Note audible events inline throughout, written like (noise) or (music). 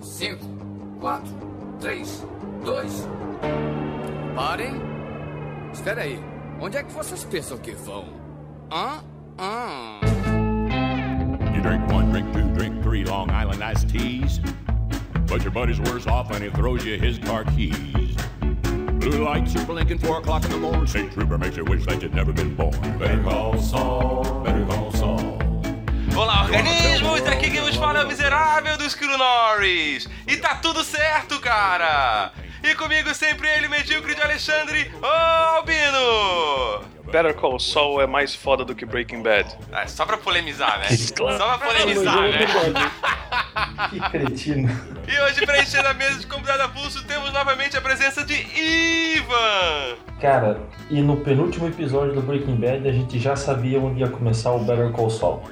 5, 4, 3, 2. Parem! Espera aí. Onde é que vocês pensam que vão? Hã? Hã? You drink one, drink two, drink three Long Island iced teas. But your buddy's worse off and he throws you his car keys. Blue lights are blinking, four o'clock in the morning. State trooper makes you wish that you'd never been born. Better call Saul, better call Saul. Olá, organismos! Aqui quem nos fala é o miserável do Screw Norris! E tá tudo certo, cara! E comigo sempre ele, medíocre de Alexandre, ô Albino! Better Call Saul é mais foda do que Breaking Bad. É, só pra polemizar, né? Só pra polemizar, né? (laughs) Que cretino. E hoje, preenchendo a mesa de convidado a pulso, temos novamente a presença de Ivan! Cara, e no penúltimo episódio do Breaking Bad a gente já sabia onde ia começar o Better Call Saul.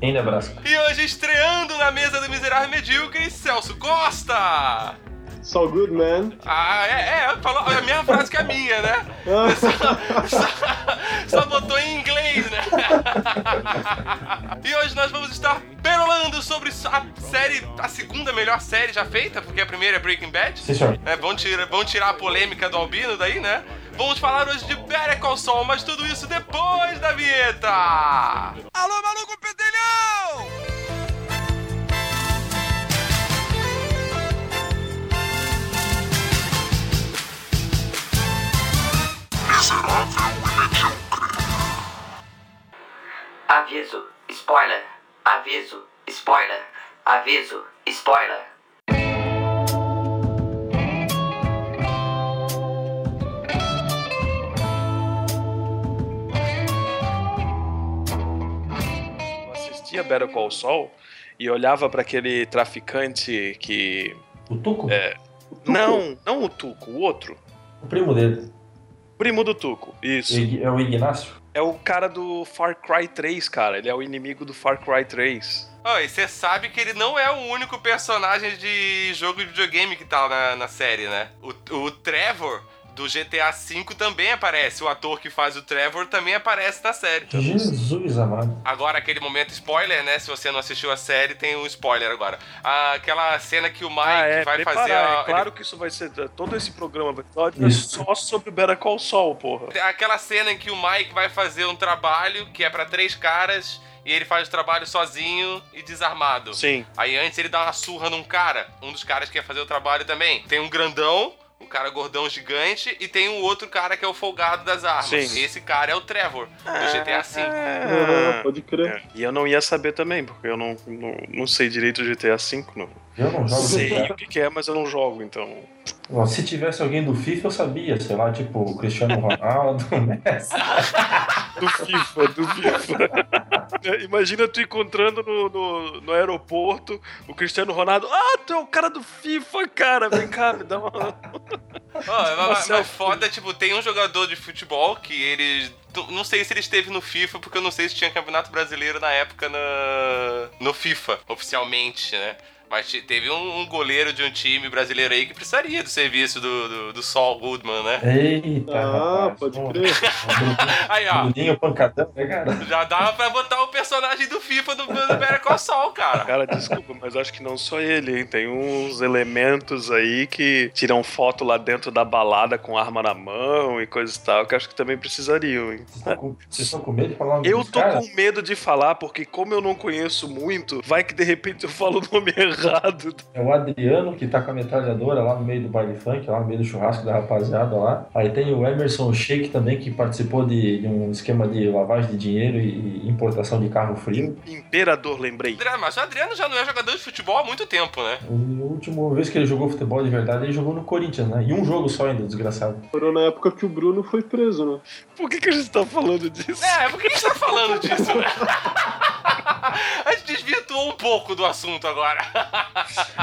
Nebraska. E hoje, estreando na mesa do miserável medíocre, Celso Costa! So good, man. Ah, é, é, falou a mesma frase que a minha, né? Só, (laughs) só- só botou em inglês, né? E hoje nós vamos estar perolando sobre a série, a segunda melhor série já feita, porque a primeira é Breaking Bad. Sim, senhor. É, vamos, tirar, vamos tirar a polêmica do Albino daí, né? Vamos falar hoje de Better Call Saul, mas tudo isso depois da vinheta! Alô, maluco pedelhão! Aviso, spoiler. Aviso, spoiler. Aviso, spoiler. Assistia Better Call Saul e olhava pra aquele traficante que. O Tuco? É. Não, não o Tuco, o outro. O primo dele. Primo do Tuco, isso. É o Ignácio? É o cara do Far Cry 3, cara. Ele é o inimigo do Far Cry 3. Oh, e você sabe que ele não é o único personagem de jogo de videogame que tá na, na série, né? O, o Trevor do GTA V também aparece. O ator que faz o Trevor também aparece na série. Jesus amado. Agora, aquele momento spoiler, né? Se você não assistiu a série, tem um spoiler agora. Ah, aquela cena que o Mike ah, é, vai preparar, fazer. a- É claro que isso vai ser. Todo esse programa vai ser só sobre Better Call Saul, porra. aquela cena em que o Mike vai fazer um trabalho que é pra três caras e ele faz o trabalho sozinho e desarmado. Sim. Aí antes ele dá uma surra num cara, um dos caras que ia fazer o trabalho também. Tem um grandão, um cara gordão gigante, e tem um outro cara que é o folgado das armas. Sim. Esse cara é o Trevor, do GTA V. Ah, pode crer. É, E eu não ia saber também, porque eu não, não, não sei direito o GTA V, não. Eu não jogo Sei o que, que é, mas eu não jogo, então. Se tivesse alguém do FIFA, eu sabia. Sei lá, tipo o Cristiano Ronaldo, o Messi. (laughs) Do FIFA, do FIFA. Imagina tu encontrando no, no, no aeroporto o Cristiano Ronaldo. Ah, tu é o cara do FIFA, cara. Vem cá, me dá uma. Ó, mas- mas, selfie. foda, tipo, tem um jogador de futebol que ele. Não sei se ele esteve no FIFA, porque eu não sei se tinha campeonato brasileiro na época na, no FIFA, oficialmente, né? Mas te- teve um, um goleiro de um time brasileiro aí que precisaria do serviço do, do, do Saul Goodman, né? Eita, Ah, rapaz. pode Pô, crer. (laughs) Aí, ó. Bruninho pancadão, né, cara? Já dava pra botar o personagem do FIFA do, do Better Call Saul, cara. Cara, desculpa, mas acho que não só ele, hein? Tem uns elementos aí que tiram foto lá dentro da balada com arma na mão e coisa e tal, que acho que também precisariam, hein? Vocês estão com, vocês estão com medo de falar o nome Eu tô caras? com medo de falar, porque como eu não conheço muito, vai que de repente eu falo o nome (laughs) errado. É o Adriano, que tá com a metralhadora lá no meio do baile funk, lá no meio do churrasco da rapaziada lá. Aí tem o Emerson Sheik também, que participou de, de um esquema de lavagem de dinheiro e, e importação de carro frio. Imperador, lembrei. Adriano, Mas o Adriano já não é jogador de futebol há muito tempo, né? A última vez que ele jogou futebol de verdade, ele jogou no Corinthians, né? E um jogo só ainda, desgraçado. Foram na época que o Bruno foi preso, né? Por que, que a gente tá falando disso? É, por que a gente tá falando disso, né? (laughs) A gente desvirtuou um pouco do assunto agora.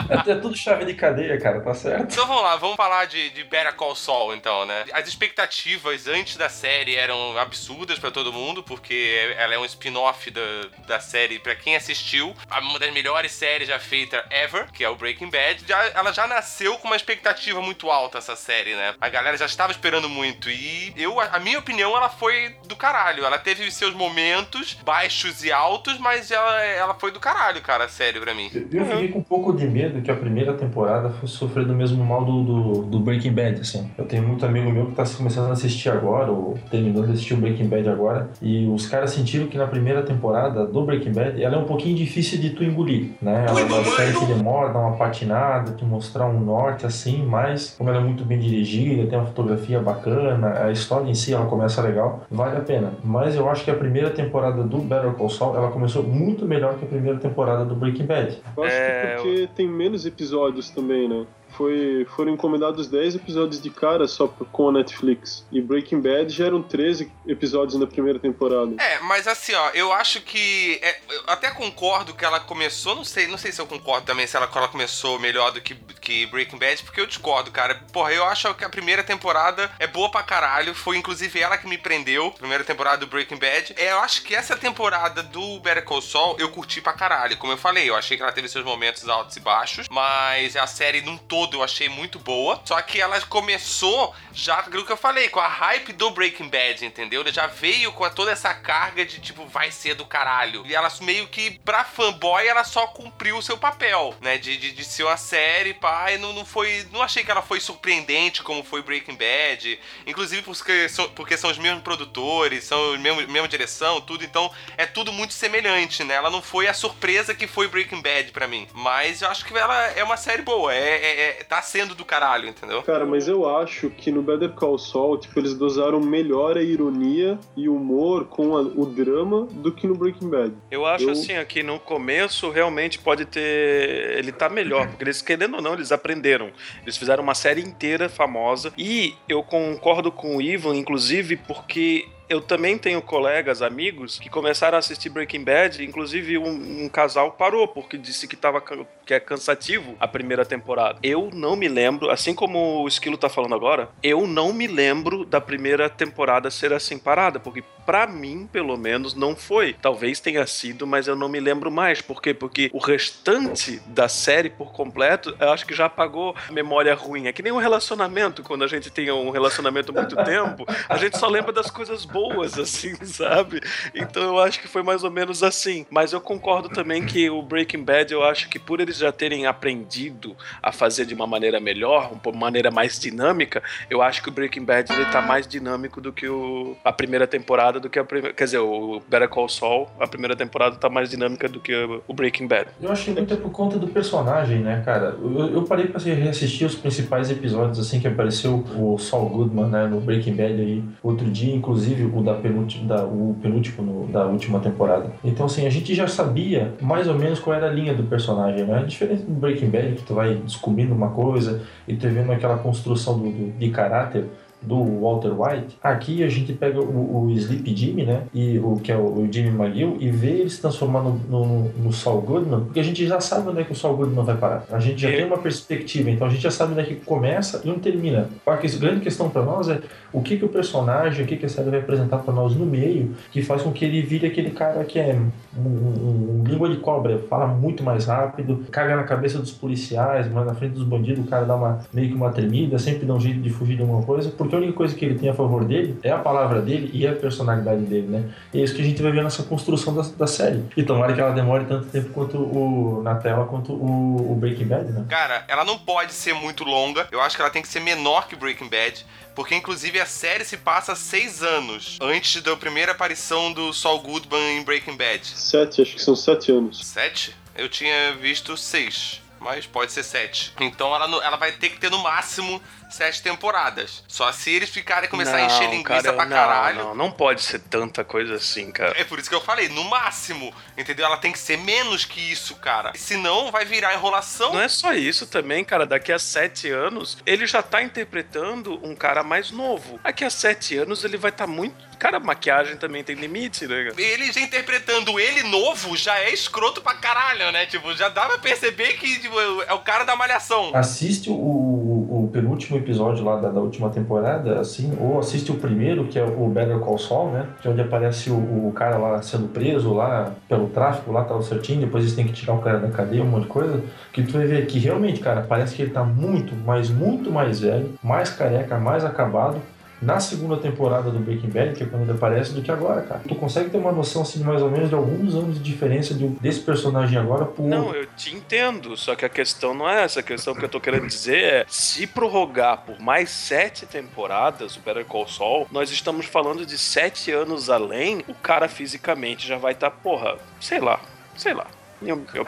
É, é tudo chave de cadeia, cara, tá certo? Então vamos lá, vamos falar de, de Better Call Saul, então, né? As expectativas antes da série eram absurdas pra todo mundo, porque ela é um spin-off da, da série pra quem assistiu. Uma das melhores séries já feita ever, que é o Breaking Bad. Já, ela já nasceu com uma expectativa muito alta, essa série, né? A galera já estava esperando muito. E eu, a minha opinião, ela foi do caralho. Ela teve seus momentos baixos e altos, mas ela, ela foi do caralho, cara, sério pra mim. Eu fiquei com um pouco de medo que a primeira temporada fosse sofrer do mesmo mal do, do, do Breaking Bad, assim. Eu tenho muito amigo meu que tá começando a assistir agora, ou terminando de assistir o Breaking Bad agora, e os caras sentiram que na primeira temporada do Breaking Bad, ela é um pouquinho difícil de tu engolir, né? Ela é uma série que demora, dá uma patinada, te mostrar um norte, assim, mas como ela é muito bem dirigida, tem uma fotografia bacana, a história em si, ela começa legal, vale a pena. Mas eu acho que a primeira temporada do Better Call Saul, ela começou muito melhor que a primeira temporada do Breaking Bad. Eu acho É, que porque tem menos episódios também, né? Foi, foram encomendados 10 episódios de cara só com a Netflix. E Breaking Bad já eram 13 episódios na primeira temporada. É, mas assim, ó, eu acho que. é, eu até concordo que ela começou, não sei, não sei se eu concordo também se ela, ela começou melhor do que, que Breaking Bad, porque eu discordo, cara. Porra, eu acho que a primeira temporada é boa pra caralho. Foi inclusive ela que me prendeu, primeira temporada do Breaking Bad. É, eu acho que essa temporada do Better Call Saul eu curti pra caralho. Como eu falei, eu achei que ela teve seus momentos altos e baixos, mas a série num todo eu achei muito boa. Só que ela começou já aquilo que eu falei, com a hype do Breaking Bad, entendeu? Ela já veio com toda essa carga de tipo, vai ser do caralho. E ela meio que, pra fanboy, ela só cumpriu o seu papel, né? De, de, de ser uma série, pá, e não, não foi. Não achei que ela foi surpreendente como foi Breaking Bad. Inclusive porque são, porque são os mesmos produtores, são a mesma, mesma direção, tudo. Então é tudo muito semelhante, né? Ela não foi a surpresa que foi Breaking Bad pra mim. Mas eu acho que ela é uma série boa. É, é, é- tá sendo do caralho, entendeu? Cara, mas eu acho que no Better Call Saul, tipo, eles dosaram melhor a ironia e o humor com a- o drama do que no Breaking Bad. Eu acho Eu- assim, aqui no começo realmente pode ter. Ele tá melhor, porque eles, querendo ou não, eles aprenderam. Eles fizeram uma série inteira famosa. E eu concordo com o Ivan, inclusive, porque. Eu também tenho colegas, amigos, que começaram a assistir Breaking Bad, inclusive um, um casal parou, porque disse que, tava, que é cansativo a primeira temporada. Eu não me lembro, assim como o Esquilo tá falando agora, eu não me lembro da primeira temporada ser assim parada, porque pra mim, pelo menos, não foi. Talvez tenha sido, mas eu não me lembro mais. Por quê? Porque o restante da série por completo, eu acho que já apagou a memória ruim. É que nem um relacionamento, quando a gente tem um relacionamento há muito (laughs) tempo, a gente só lembra das coisas boas, (laughs) assim, sabe? Então eu acho que foi mais ou menos assim. Mas eu concordo também que o Breaking Bad, eu acho que por eles já terem aprendido a fazer de uma maneira melhor, uma maneira mais dinâmica, eu acho que o Breaking Bad ele tá mais dinâmico do que o, a primeira temporada, do que a primeira. Quer dizer, o Better Call Saul, a primeira temporada tá mais dinâmica do que o, Breaking Bad. Eu acho que muito é por conta do personagem, né, cara? Eu, eu parei pra reassistir os principais episódios, assim, que apareceu o Saul Goodman, né, no Breaking Bad aí, outro dia, inclusive o da penúltimo, da, o penúltimo no- da última temporada. Então, assim, a gente já sabia mais ou menos qual era a linha do personagem, né? Diferente do Breaking Bad, que tu vai descobrindo uma coisa e tu vendo aquela construção do, do- de caráter do Walter White, aqui a gente pega o, o Sleep Jimmy, né? E o que é o, o Jimmy McGill, e vê ele se transformando no, no, no Saul Goodman, porque a gente já sabe onde é que o Saul Goodman vai parar. A gente já tem uma perspectiva, então a gente já sabe onde é que começa e onde termina. A grande questão para nós é o que, que o personagem, o que, que a série vai apresentar para nós no meio, que faz com que ele vire aquele cara que é um, um- um língua de cobra, fala muito mais rápido, caga na cabeça dos policiais, mas na frente dos bandidos o cara dá uma, meio que uma tremida, sempre dá um jeito de fugir de alguma coisa, porque a única coisa que ele tem a favor dele é a palavra dele e a personalidade dele, né? E é isso que a gente vai ver nessa construção da, da série. E tomara que ela demore tanto tempo quanto o, na tela quanto o, o Breaking Bad, né? Cara, ela não pode ser muito longa. Eu acho que ela tem que ser menor que Breaking Bad. Porque, inclusive, a série se passa seis anos antes da primeira aparição do Saul Goodman em Breaking Bad. Sete, acho que são sete anos. Sete? Eu tinha visto seis. Mas pode ser sete. Então ela, não- ela vai ter que ter no máximo sete temporadas. Só se eles ficarem começar a encher linguiça cara, pra não, caralho. Não, não pode ser tanta coisa assim, cara. É por isso que eu falei, no máximo. Entendeu? Ela tem que ser menos que isso, cara. Senão vai virar enrolação. Não é só isso também, cara. Daqui a sete anos, ele já tá interpretando um cara mais novo. Daqui a sete anos, ele vai estar muito. Cara, maquiagem também tem limite, né? cara? Ele já interpretando ele novo já é escroto pra caralho, né? Tipo, já dá pra perceber que tipo, é o cara da malhação. Assiste o penúltimo episódio lá da, da última temporada, assim, ou assiste o primeiro, que é o Better Call Saul, né? Que é onde aparece o, o cara lá sendo preso lá pelo tráfico, lá tá certinho, depois eles têm que tirar o cara da cadeia, um monte de coisa. Que tu vai ver que realmente, cara, parece que ele tá muito, mas muito mais velho, mais careca, mais acabado. Na segunda temporada do Breaking Bad, que é quando ele aparece, do que agora, cara. Tu consegue ter uma noção, assim, mais ou menos de alguns anos de diferença de, desse personagem agora pro Não, eu te entendo, só que a questão não é essa. A questão que eu tô querendo dizer é: se prorrogar por mais sete temporadas o Better Call Saul, nós estamos falando de sete anos além, o cara fisicamente já vai estar, porra, sei lá, sei lá.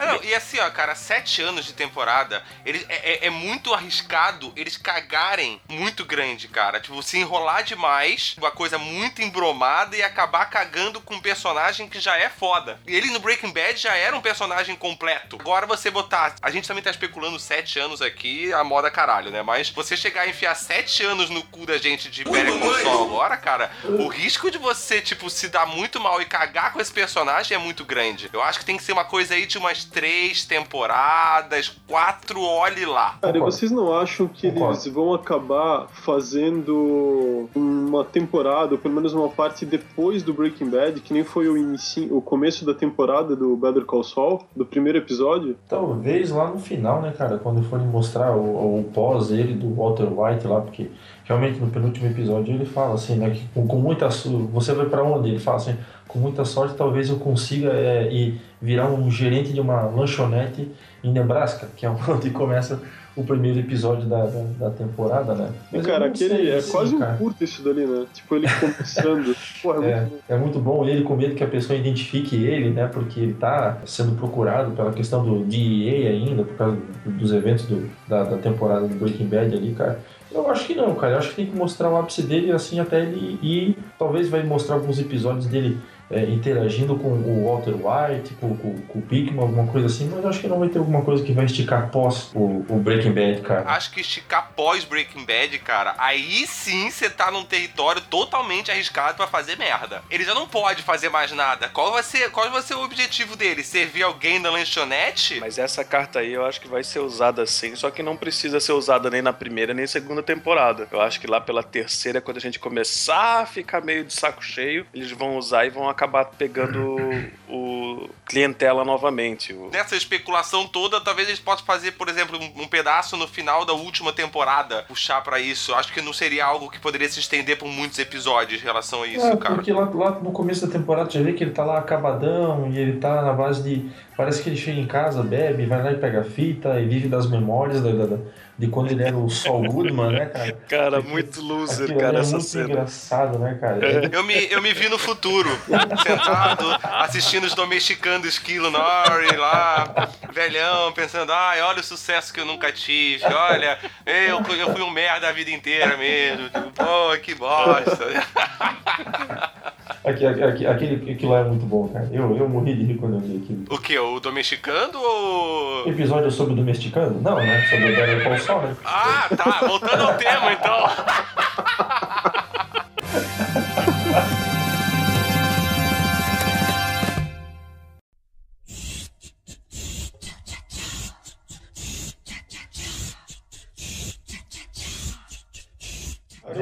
Ah, não, e assim, ó, cara, sete anos de temporada, eles, é, é- é muito arriscado eles cagarem muito grande, cara. Tipo, se enrolar demais, uma coisa muito embromada e acabar cagando com um personagem que já é foda. E ele no Breaking Bad já era um personagem completo. Agora você botar. A gente também tá especulando sete anos aqui, a moda caralho, né? Mas você chegar a enfiar sete anos no cu da gente de Better Saul agora, cara, o risco de você, tipo, se dar muito mal e cagar com esse personagem é muito grande. Eu acho que tem que ser uma coisa aí de umas três temporadas, quatro, olhe lá. Cara, vocês não acham que Concordo. eles vão acabar fazendo uma temporada, ou pelo menos uma parte depois do Breaking Bad, que nem foi o, inici... o começo da temporada do Better Call Saul, do primeiro episódio? Talvez lá no final, né, cara, quando forem mostrar o, o pós ele do Walter White lá, porque realmente no penúltimo episódio ele fala assim, né, que com, com muita você vai pra onde? Ele fala assim, com muita sorte talvez eu consiga é, ir virar um gerente de uma lanchonete em Nebraska, que é (laughs) onde começa o primeiro episódio da, da, da temporada, né? E, Mas cara, não aquele é assim, quase um cara. curto isso dali, né? Tipo, ele começando. (laughs) Porra, é, É, muito bom. é muito bom ele com medo que a pessoa identifique ele, né? Porque ele tá sendo procurado pela questão do DEA ainda, por causa dos eventos do- da, da temporada do Breaking Bad ali, cara. Eu acho que não, cara. Eu acho que tem que mostrar o ápice dele assim até ele ir. Talvez vai mostrar alguns episódios dele é, interagindo com o Walter White, com, com, com o Pickman, alguma coisa assim, mas eu acho que não vai ter alguma coisa que vai esticar pós o, o Breaking Bad, cara. Acho que esticar pós Breaking Bad, cara, aí sim você tá num território totalmente arriscado pra fazer merda. Ele já não pode fazer mais nada. Qual vai ser, qual vai ser o objetivo dele? Servir alguém na lanchonete? Mas essa carta aí eu acho que vai ser usada sim, só que não precisa ser usada nem na primeira nem segunda temporada. Eu acho que lá pela terceira, quando a gente começar a ficar meio de saco cheio, eles vão usar e vão acabar pegando o clientela novamente. Nessa especulação toda, talvez eles possam fazer, por exemplo, um, um pedaço no final da última temporada, puxar pra isso. Acho que não seria algo que poderia se estender por muitos episódios em relação a isso, É, cara. porque lá, lá no começo da temporada já vê que ele tá lá acabadão e ele tá na base de. Parece que ele chega em casa, bebe, vai lá e pega a fita e vive das memórias da, da- da- de quando ele era o Saul Goodman, né, cara? (laughs) Cara, muito loser, Aquilo cara, é essa muito cena. engraçado, né, cara? É, Eu me, eu me vi no futuro, (laughs) sentado, assistindo os domesticando esquilo Nori lá, velhão, pensando, ai, olha o sucesso que eu nunca tive, olha, eu, eu fui um merda a vida inteira mesmo, tipo, pô, que bosta. (laughs) aqui, aqui, aquele, aquilo lá é muito bom, cara. Eu, eu morri de rir quando eu vi aquilo. O que, o domesticando ou... Episódio sobre o domesticando? Não, né? Sobre o Call Saul, né? Ah, tá, voltando ao tema então. (laughs)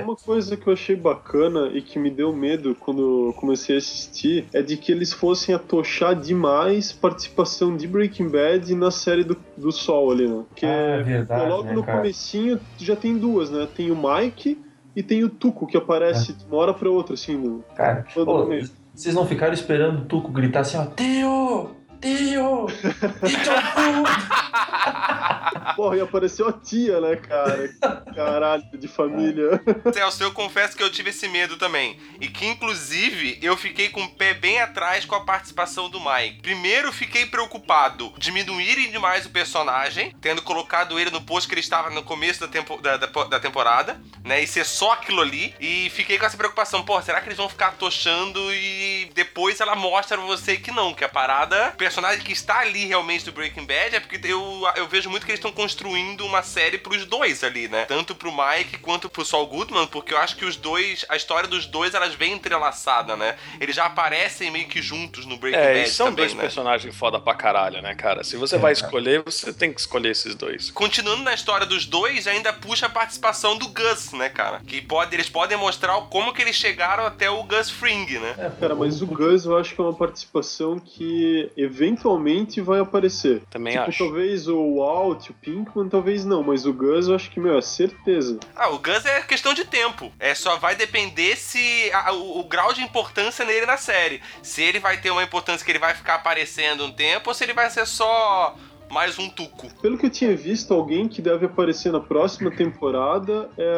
uma coisa que eu achei bacana e que me deu medo quando eu comecei a assistir é de que eles fossem atochar demais participação de Breaking Bad na série do, do Sol ali, né? Porque Ah, é verdade, pô, logo né, no cara? comecinho já tem duas, né? Tem o Mike e tem o Tuco, que aparece de uma hora pra outra, assim, no, Cara, todo ô, mês. vocês não ficaram esperando o Tuco gritar assim, ó, Tio! Tio! Tio! Porra, e apareceu a tia, né, cara? Caralho, de família. Celso, eu confesso que eu tive esse medo também. E que, inclusive, eu fiquei com o pé bem atrás com a participação do Mike. Primeiro, fiquei preocupado diminuírem demais o personagem, tendo colocado ele no posto que ele estava no começo da, tempo- da- da- da temporada, né? E ser só aquilo ali. E fiquei com essa preocupação. Pô, será que eles vão ficar tochando e depois ela mostra pra você que não, que a parada, o personagem que está ali realmente do Breaking Bad é porque eu, eu vejo muito que eles estão construindo uma série pros dois ali, né? Tanto pro Mike quanto pro Saul Goodman, porque eu acho que os dois, a história dos dois, elas vem entrelaçada, né? Eles já aparecem meio que juntos no Breaking É, Bad são também, dois né? personagens foda pra caralho, né, cara? Se você É, vai cara. escolher, você tem que escolher esses dois. Continuando na história dos dois, ainda puxa a participação do Gus, né, cara? Que pode, eles podem mostrar como que eles chegaram até o Gus Fring, né? É, Cara, mas o Gus eu acho que é uma participação que eventualmente vai aparecer. Também tipo, acho. talvez o Walt, o Pinkman talvez não, mas o Gus eu acho que, meu, é certeza. Ah, o Gus é questão de tempo. É só vai depender se a- o, o grau de importância nele na série. Se ele vai ter uma importância que ele vai ficar aparecendo um tempo ou se ele vai ser só mais um tuco. Pelo que eu tinha visto, alguém que deve aparecer na próxima temporada é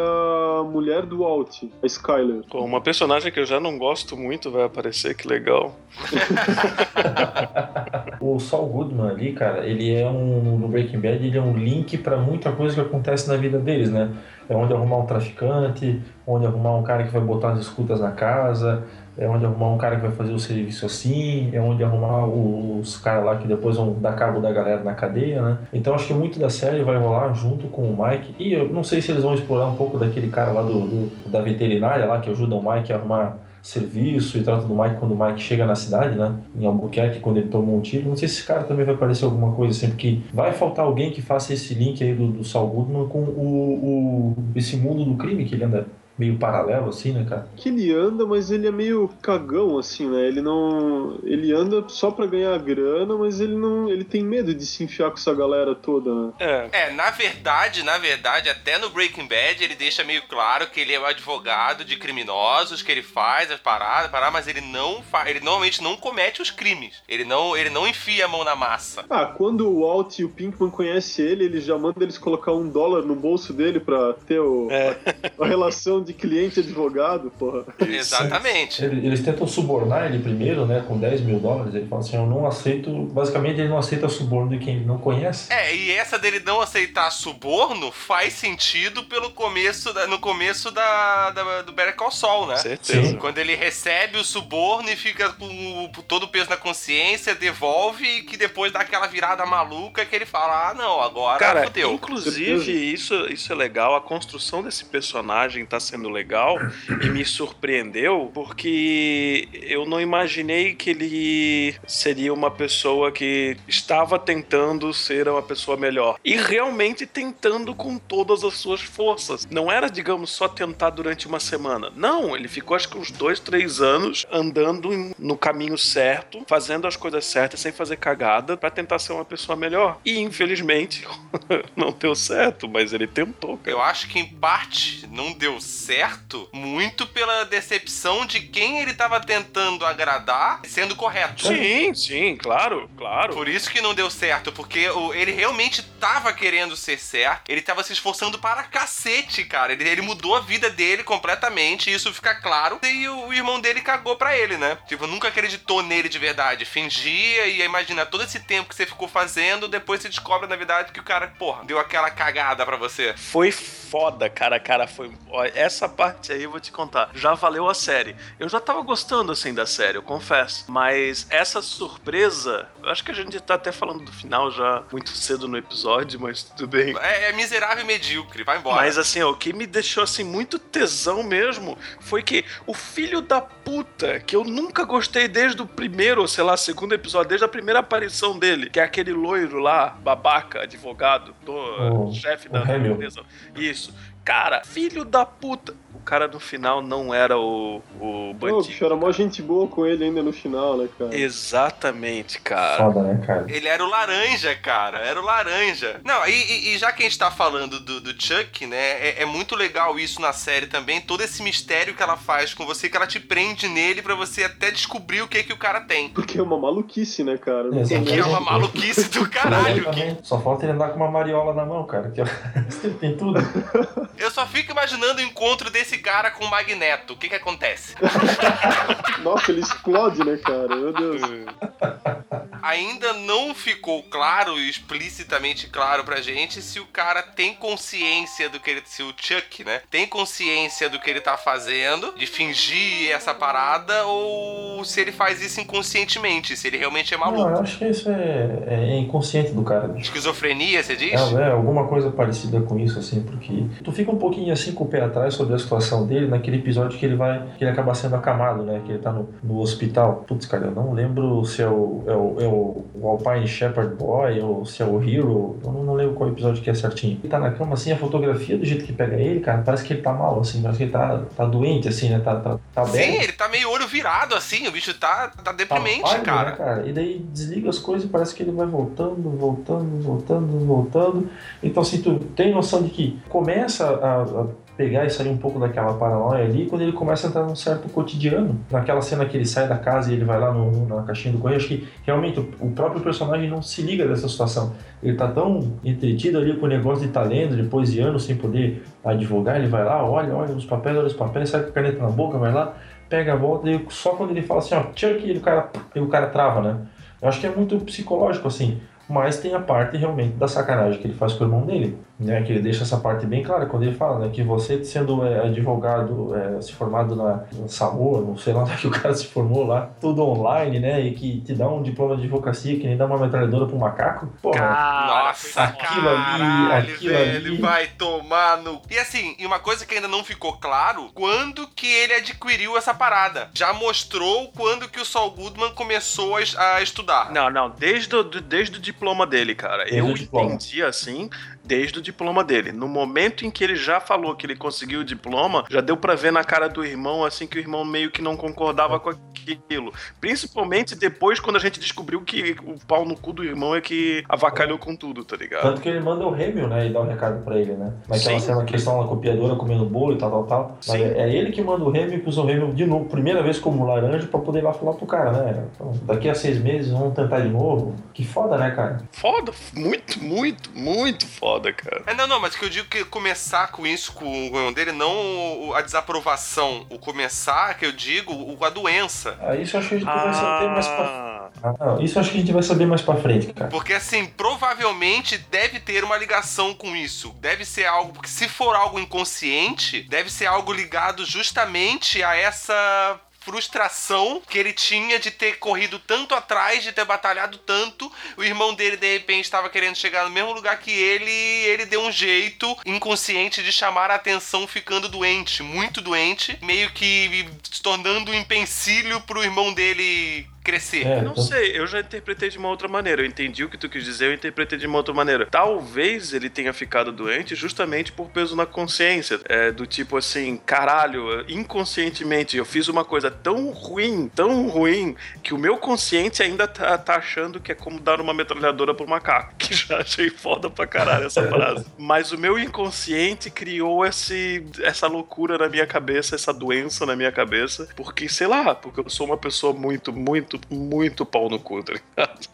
a mulher do Walt, a Skyler. Pô, uma personagem que eu já não gosto muito vai aparecer, que legal. (laughs) O Saul Goodman ali, cara, ele é um. No Breaking Bad, ele é um link pra muita coisa que acontece na vida deles, né? É onde arrumar um traficante, onde arrumar um cara que vai botar as escutas na casa, é onde arrumar um cara que vai fazer o serviço assim, é onde arrumar os caras lá que depois vão dar cabo da galera na cadeia, né? Então acho que muito da série vai rolar junto com o Mike. E eu não sei se eles vão explorar um pouco daquele cara lá do, do- da veterinária lá que ajuda o Mike a arrumar serviço e trata do Mike quando o Mike chega na cidade, né? Em Albuquerque, quando ele tomou um tiro. Não sei se esse cara também vai aparecer alguma coisa assim, porque vai faltar alguém que faça esse link aí do, do Saul Goodman com o, o- esse mundo do crime que ele anda meio paralelo, assim, né, cara? Que ele anda, mas ele é meio cagão, assim, né? Ele não. Ele anda só pra ganhar grana, mas ele não. Ele tem medo de se enfiar com essa galera toda, né? É, É, na verdade, na verdade, até no Breaking Bad ele deixa meio claro que ele é o advogado de criminosos, que ele faz as paradas, paradas mas ele não fa... ele normalmente não comete os crimes. Ele não, ele não enfia a mão na massa. Ah, quando o Walt e o Pinkman conhecem ele, ele já manda eles colocar um dólar no bolso dele pra ter o, É. a, a relação de cliente e advogado, porra. Exatamente. Ele- Eles tentam subornar ele primeiro, né, com 10 mil dólares. Ele fala assim: Eu não aceito. Basicamente, ele não aceita suborno de quem ele não conhece. É, e essa dele não aceitar suborno faz sentido pelo começo da- no começo da, da- do Better Call Saul, né? certeza. Sim. Quando ele recebe o suborno e fica com todo o peso na consciência, devolve e que depois dá aquela virada maluca que ele fala: Ah, não, agora Cara, fodeu. inclusive, isso, isso é legal. A construção desse personagem tá sendo legal e me surpreendeu porque eu não imaginei que ele seria uma pessoa que estava tentando ser uma pessoa melhor. E realmente tentando com todas as suas forças. Não era, digamos, só tentar durante uma semana. Não, ele ficou acho que uns dois, três anos andando no caminho certo, fazendo as coisas certas sem fazer cagada pra tentar ser uma pessoa melhor. E infelizmente (laughs) não deu certo, mas ele tentou, cara. Eu acho que em parte não deu certo, muito pela decepção de quem ele tava tentando agradar sendo correto. Sim, sim, claro, claro. Por isso que não deu certo, porque ele realmente tava querendo ser certo, ele tava se esforçando para cacete, cara. Ele, ele mudou a vida dele completamente, isso fica claro. E o, o irmão dele cagou pra ele, né? Tipo, nunca acreditou nele de verdade. Fingia e imagina todo esse tempo que você ficou fazendo, depois você descobre na verdade que o cara, porra, deu aquela cagada pra você. Foi foda, cara, cara, foi. ó, essa parte aí eu vou te contar. Já valeu a série. Eu já tava gostando assim da série, eu confesso. Mas essa surpresa, eu acho que a gente tá até falando do final já muito cedo no episódio, mas tudo bem. É, é miserável e medíocre, vai embora. Mas assim, ó, o que me deixou assim muito tesão mesmo foi que o filho da puta, que eu nunca gostei desde o primeiro, ou sei lá, segundo episódio, desde a primeira aparição dele, que é aquele loiro lá, babaca, advogado, do O- chefe da empresa. Isso. Cara, filho da puta. O cara no final não era o, o Pô, bandido. bicho, era mó gente boa com ele ainda no final, né, cara? Exatamente, cara. Foda, né, cara? Ele era o laranja, cara. Era o laranja. Não, e, e- já que a gente tá falando do, do Chuck, né? É, é muito legal isso na série também. Todo esse mistério que ela faz com você, que ela te prende nele pra você até descobrir o que que o cara tem. Porque é uma maluquice, né, cara? Exato. tem Que é uma maluquice do caralho. que-. Só falta ele andar com uma mariola na mão, cara. Que (laughs) tem tudo. Eu só fico imaginando o encontro desse cara com o Magneto. O que que acontece? (laughs) Nossa, ele explode, né, cara? Meu Deus. Ainda não ficou claro, explicitamente claro pra gente, se o cara tem consciência do que ele. Se o Chuck, né? Tem consciência do que ele tá fazendo, de fingir essa parada, ou se ele faz isso inconscientemente, se ele realmente é Não, eu maluco. acho que isso é, é inconsciente do cara. Esquizofrenia, você diz? É, é, alguma coisa parecida com isso, assim, porque tu fica um pouquinho assim com o pé atrás sobre a situação dele naquele episódio que ele vai. que ele acaba sendo acamado, né? Que ele tá no, no hospital. Putz, cara, eu não lembro se é o, é o, é o, o Alpine Shepherd Boy ou se é o Hero. Eu não, não lembro qual episódio que é certinho. Ele tá na cama assim, a fotografia do jeito que pega ele, cara, parece que ele tá mal, assim, parece que ele tá, tá doente, assim, né? Tá, tá, tá Sim, bem. ele tá meio olho virado assim, o bicho tá, tá deprimente, pálido, cara. né, cara. E daí desliga as coisas e parece que ele vai voltando, voltando, voltando, voltando. Então, assim, tu tem noção de que começa a, a pegar e sair um pouco daquela paranoia ali quando ele começa a entrar num certo cotidiano. Naquela cena que ele sai da casa e ele vai lá no- na caixinha do correio, acho que realmente o, próprio personagem não se liga dessa situação. Ele tá tão entretido ali com o negócio de estar lendo, depois de anos sem poder advogar, ele vai lá, olha, olha os papéis, olha os papéis, sai com a caneta na boca, vai lá, pega a volta e só quando ele fala assim, ó, Chuck, o cara, o cara trava, né? Eu acho que é muito psicológico, assim. Mas tem a parte realmente da sacanagem que ele faz com o irmão dele, né? Que ele deixa essa parte bem clara quando ele fala, né? Que você sendo é, advogado, é, se formado na, na SAMU, não sei (laughs) lá onde é que o cara se formou lá, tudo online, né? E que te dá um diploma de advocacia que nem dá uma metralhadora pro macaco. Porra, Nossa, aquilo ali, caralho, aquilo velho, ali. vai tomar no... E assim, e uma coisa que ainda não ficou claro, quando que ele adquiriu essa parada? Já mostrou quando que o Saul Goodman começou a, a estudar. Não, não, desde o, do- desde o diploma dele, cara. Desde eu entendi assim, desde o diploma dele. No momento em que ele já falou que ele conseguiu o diploma, já deu pra ver na cara do irmão, assim, que o irmão meio que não concordava com aquilo. Principalmente depois, quando a gente descobriu que o pau no cu do irmão é que avacalhou com tudo, tá ligado? Tanto que ele manda o Rêmio, né? E dá um recado pra ele, né? Naquela Sim. cena que eles estão na copiadora comendo bolo e tal, tal, tal. Mas Sim. é é ele que manda o Rêmio e usa o Rêmio de novo, primeira vez como laranja, pra poder ir lá falar pro cara, né? Então, daqui a seis meses vamos tentar de novo. Que foda, né, cara? Foda, muito, muito, muito foda, cara. É, não, não, mas que eu digo que começar com isso com o irmão dele, não a desaprovação. O começar, que eu digo, o- a doença. Ah, isso eu acho que a gente vai saber mais pra Ah, ah, não, Isso eu acho que a gente vai saber mais pra frente, cara. Porque assim, provavelmente deve ter uma ligação com isso. Deve ser algo, porque se for algo inconsciente, deve ser algo ligado justamente a essa frustração que ele tinha de ter corrido tanto atrás, de ter batalhado tanto. O irmão dele de repente estava querendo chegar no mesmo lugar que ele, e ele deu um jeito inconsciente de chamar a atenção ficando doente, muito doente, meio que se tornando um empecilho pro irmão dele crescer. É, Não então- sei, eu já interpretei de uma outra maneira. Eu entendi o que tu quis dizer, eu interpretei de uma outra maneira. Talvez ele tenha ficado doente justamente por peso na consciência. É, do tipo assim, caralho, inconscientemente eu fiz uma coisa tão ruim, tão ruim, que o meu consciente ainda tá, tá achando que é como dar uma metralhadora pro macaco. (laughs) Que já achei foda pra caralho essa (laughs) frase. Mas o meu inconsciente criou esse, essa loucura na minha cabeça, essa doença na minha cabeça, porque, sei lá, porque eu sou uma pessoa muito, muito, muito pau no cu, tá ligado? (laughs)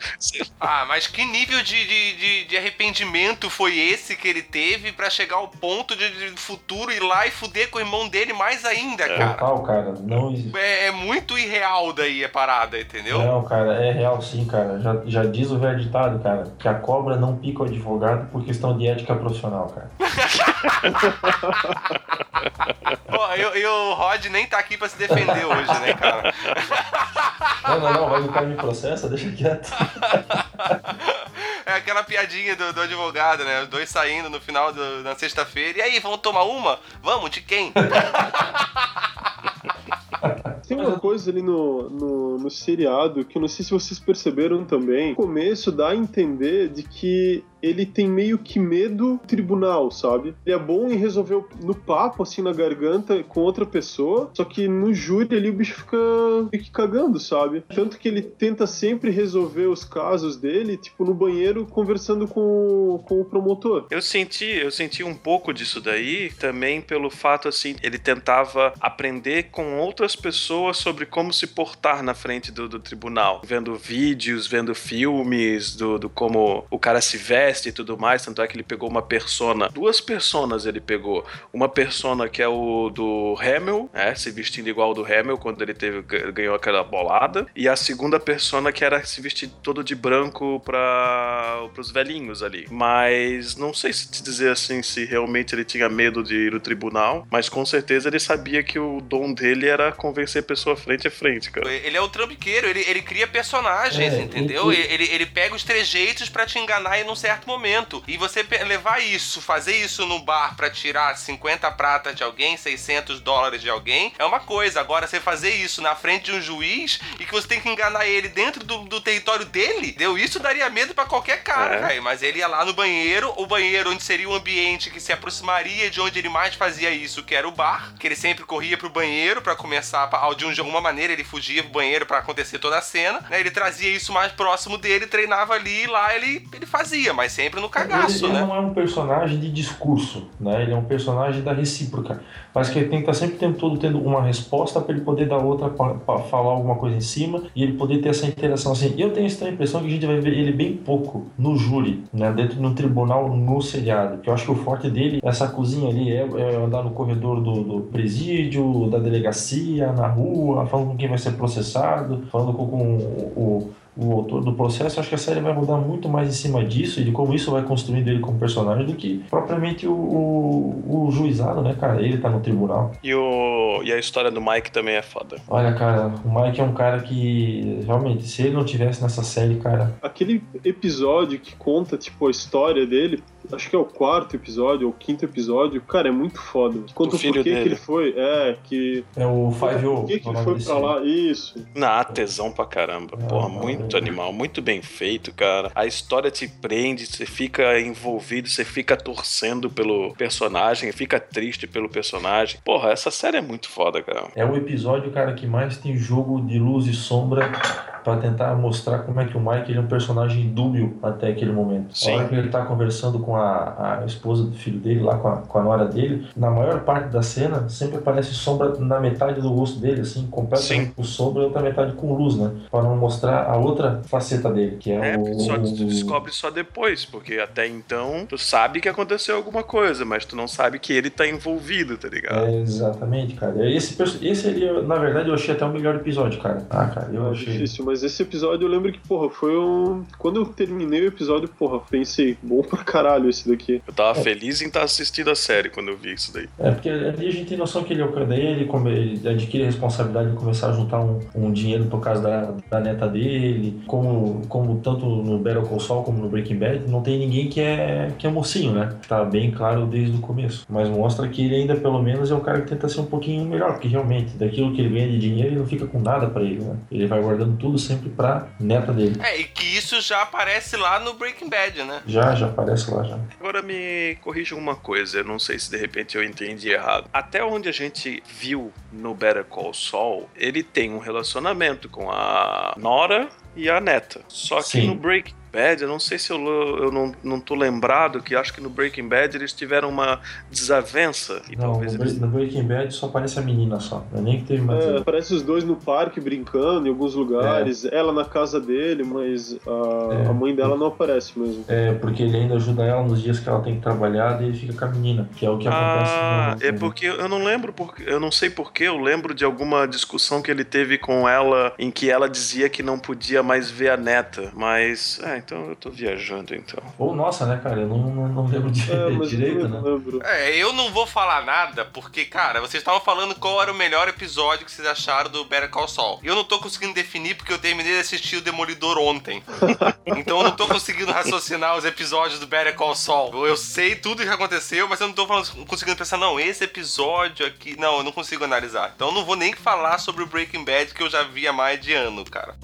Ah, mas que nível de, de, de, de arrependimento foi esse que ele teve pra chegar ao ponto de, de futuro ir lá e fuder com o irmão dele mais ainda, cara? Total, cara. Não existe. É, é muito irreal daí a parada, entendeu? Não, cara, é real sim, cara. Já, já diz o velho ditado, cara, que a cobra não pica o advogado por questão de ética profissional, cara. (laughs) Pô, eu- e o Rod nem tá aqui pra se defender hoje, né, cara? Não, não, não, mas o cara me processa, deixa quieto. (laughs) É aquela piadinha do, do advogado, né? Os dois saindo no final do- na sexta-feira. E aí, vamos tomar uma? Vamos? De quem? (laughs) Tem uma coisa ali no, no, no seriado que eu não sei se vocês perceberam também. No começo dá a entender de que ele tem meio que medo do tribunal, sabe? Ele é bom em resolver no papo, assim, na garganta com outra pessoa, só que no júri ali o bicho fica meio que cagando, sabe? Tanto que ele tenta sempre resolver os casos dele, tipo, no banheiro, conversando com, com o promotor. Eu senti, eu senti um pouco disso daí também pelo fato assim, ele tentava aprender com outras pessoas sobre como se portar na frente do, do tribunal, vendo vídeos, vendo filmes do, do como o cara se veste e tudo mais, tanto é que ele pegou uma persona, duas personas ele pegou, uma persona que é o do Hamel, né, se vestindo igual ao do Hamel quando ele teve ganhou aquela bolada, e a segunda persona que era se vestir todo de branco para os velhinhos ali. Mas não sei se te dizer assim se realmente ele tinha medo de ir no tribunal, mas com certeza ele sabia que o dom dele era convencer pessoa frente a frente, cara. Ele é o trambiqueiro, ele, ele cria personagens, É, entendeu? e- Ele, ele pega os trejeitos pra te enganar em um certo momento. E você levar isso, fazer isso no bar pra tirar 50 pratas de alguém, 600 dólares de alguém, é uma coisa. Agora, você fazer isso na frente de um juiz e que você tem que enganar ele dentro do, do território dele, deu isso daria medo pra qualquer cara, É. velho. Mas ele ia lá no banheiro, o banheiro onde seria o ambiente que se aproximaria de onde ele mais fazia isso, que era o bar, que ele sempre corria pro banheiro pra começar, pra, de, um- de alguma maneira ele fugia pro banheiro pra acontecer toda a cena, né? Ele trazia isso mais próximo dele, treinava ali e lá ele, ele fazia, mas sempre no cagaço, ele, ele né? não é um personagem de discurso, né? Ele é um personagem da recíproca. Mas que ele tem que estar sempre o tempo todo tendo uma resposta para ele poder dar outra para falar alguma coisa em cima e ele poder ter essa interação assim. Eu tenho essa impressão que a gente vai ver ele bem pouco no júri, né? Dentro no tribunal, no seriado. Que eu acho que o forte dele, essa cozinha ali, é, é andar no corredor do, do presídio, da delegacia, na rua, falando com quem vai ser processado, falando com, com o o autor do processo, acho que a série vai rodar muito mais em cima disso e de como isso vai construindo ele como personagem do que propriamente o, o, o juizado, né, cara? Ele tá no tribunal. E, o, e a história do Mike também é foda. Olha, cara, o Mike é um cara que realmente, se ele não tivesse nessa série, cara, Aquele episódio que conta, tipo, a história dele, acho que é o quarto episódio ou o quinto episódio, cara, é muito foda. Conta o filho porquê que dele. ele foi. É, que. é o Five O. Por que, que ele foi pra lá? Isso. Na tesão pra caramba. Ah, Porra, muito é. animal, muito bem feito, cara. A história te prende, você fica envolvido, você fica torcendo pelo personagem, fica triste pelo personagem. Porra, essa série é muito foda, cara. É o episódio, cara, que mais tem jogo de luz e sombra pra tentar mostrar como é que o Mike ele é um personagem dúbio até aquele momento. Sim. A hora que ele tá conversando com a, a esposa do filho dele, lá com a, com a nora dele, na maior parte da cena sempre aparece sombra na metade do rosto dele, assim, completamente Sim. com sombra e outra metade com luz, né? Pra não mostrar a outra faceta dele, que é, É, o... só tu descobre só depois, porque até então tu sabe que aconteceu alguma coisa, mas tu não sabe que ele tá envolvido, tá ligado? É, exatamente, cara. Esse, perso- esse ali, eu- na verdade, eu achei até o melhor episódio, cara. Ah, cara, eu É achei. difícil, mas esse episódio eu lembro que, porra, foi um. Quando eu terminei o episódio, porra, pensei, bom pra caralho esse daqui. Eu tava feliz em estar assistindo a série quando eu vi isso daí. É, porque ali a gente tem noção que ele é o cara daí, ele, come, ele adquire a responsabilidade de começar a juntar um, um dinheiro por causa da, da neta dele. Como, como tanto no Better Call Saul como no Breaking Bad, não tem ninguém que é, que é mocinho, né? Tá bem claro desde o começo. Mas mostra que ele ainda, pelo menos, é o cara que tenta ser um pouquinho melhor, porque realmente, daquilo que ele ganha de dinheiro, ele não fica com nada pra ele, né? Ele vai guardando tudo sempre pra neta dele. É, e que isso já aparece lá no Breaking Bad, né? Já, já aparece lá, já. Agora me corrija uma coisa, eu não sei se de repente eu entendi errado. Até onde a gente viu no Better Call Saul, ele tem um relacionamento com a Nora e a neta. Só que Sim. no Breaking Bad, eu não sei se eu, eu não, não tô lembrado que acho que no Breaking Bad eles tiveram uma desavença. E Não, no, talvez Bre- eles... no Breaking Bad só aparece a menina só. Não é nem que teve mais. É, aparece os dois no parque brincando em alguns lugares, ela na casa dele, mas a, É. a mãe dela não aparece mesmo. É, porque ele ainda ajuda ela nos dias que ela tem que trabalhar, daí ele fica com a menina, que é o que Ah, acontece. é no- porque eu não lembro, porque eu não sei porquê, eu lembro de alguma discussão que ele teve com ela em que ela dizia que não podia mais ver a neta, mas, é, então eu tô viajando então. Ou nossa, né, cara? Eu não, não, não lembro de, (laughs) É, direito, né? não lembro. É, eu não vou falar nada, porque, cara, vocês estavam falando qual era o melhor episódio que vocês acharam do Better Call Saul. Eu não tô conseguindo definir porque eu terminei de assistir o Demolidor ontem. (laughs) então eu não tô conseguindo raciocinar os episódios do Better Call Saul. Eu sei tudo que aconteceu, mas eu não tô falando- conseguindo pensar, não, esse episódio aqui. Não, eu não consigo analisar. Então eu não vou nem falar sobre o Breaking Bad que eu já vi há mais de ano, cara.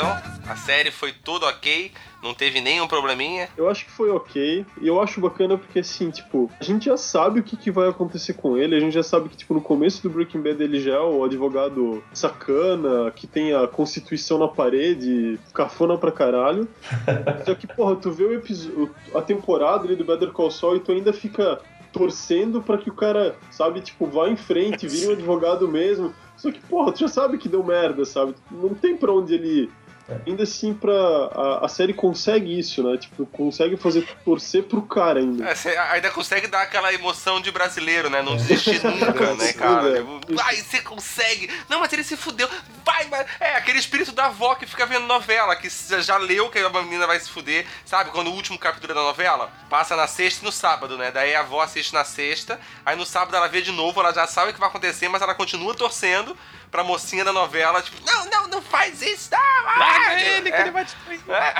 Então? A série foi toda ok, não teve nenhum probleminha. Eu acho que foi ok. E eu acho bacana porque, assim, tipo, a gente já sabe o que, que vai acontecer com ele. A gente já sabe que, tipo, no começo do Breaking Bad ele já é o advogado sacana, que tem a constituição na parede, cafona pra caralho. (laughs) Só que, porra, tu vê o episódio, a temporada ali do Better Call Saul e tu ainda fica torcendo pra que o cara, sabe, tipo, vá em frente, vire um advogado mesmo. Só que, porra, tu já sabe que deu merda, sabe? Não tem pra onde ele ainda assim, pra, a, a série consegue isso, né? Tipo, consegue fazer torcer pro cara ainda. É, ainda consegue dar aquela emoção de brasileiro, né? Não desistir (laughs) nunca, né, cara? É. Tipo, Vai, você consegue! Não, mas ele se fudeu. Vai, mas... É, aquele espírito da avó que fica vendo novela, que já já leu que a menina vai se fuder. Sabe, quando o último capítulo da novela passa na sexta e no sábado, né? Daí a avó assiste na sexta, aí no sábado ela vê de novo, ela já sabe o que vai acontecer, mas ela continua torcendo pra mocinha da novela, tipo, não, não, não faz isso, não! Larga é, ele, que é, ele vai destruir. é.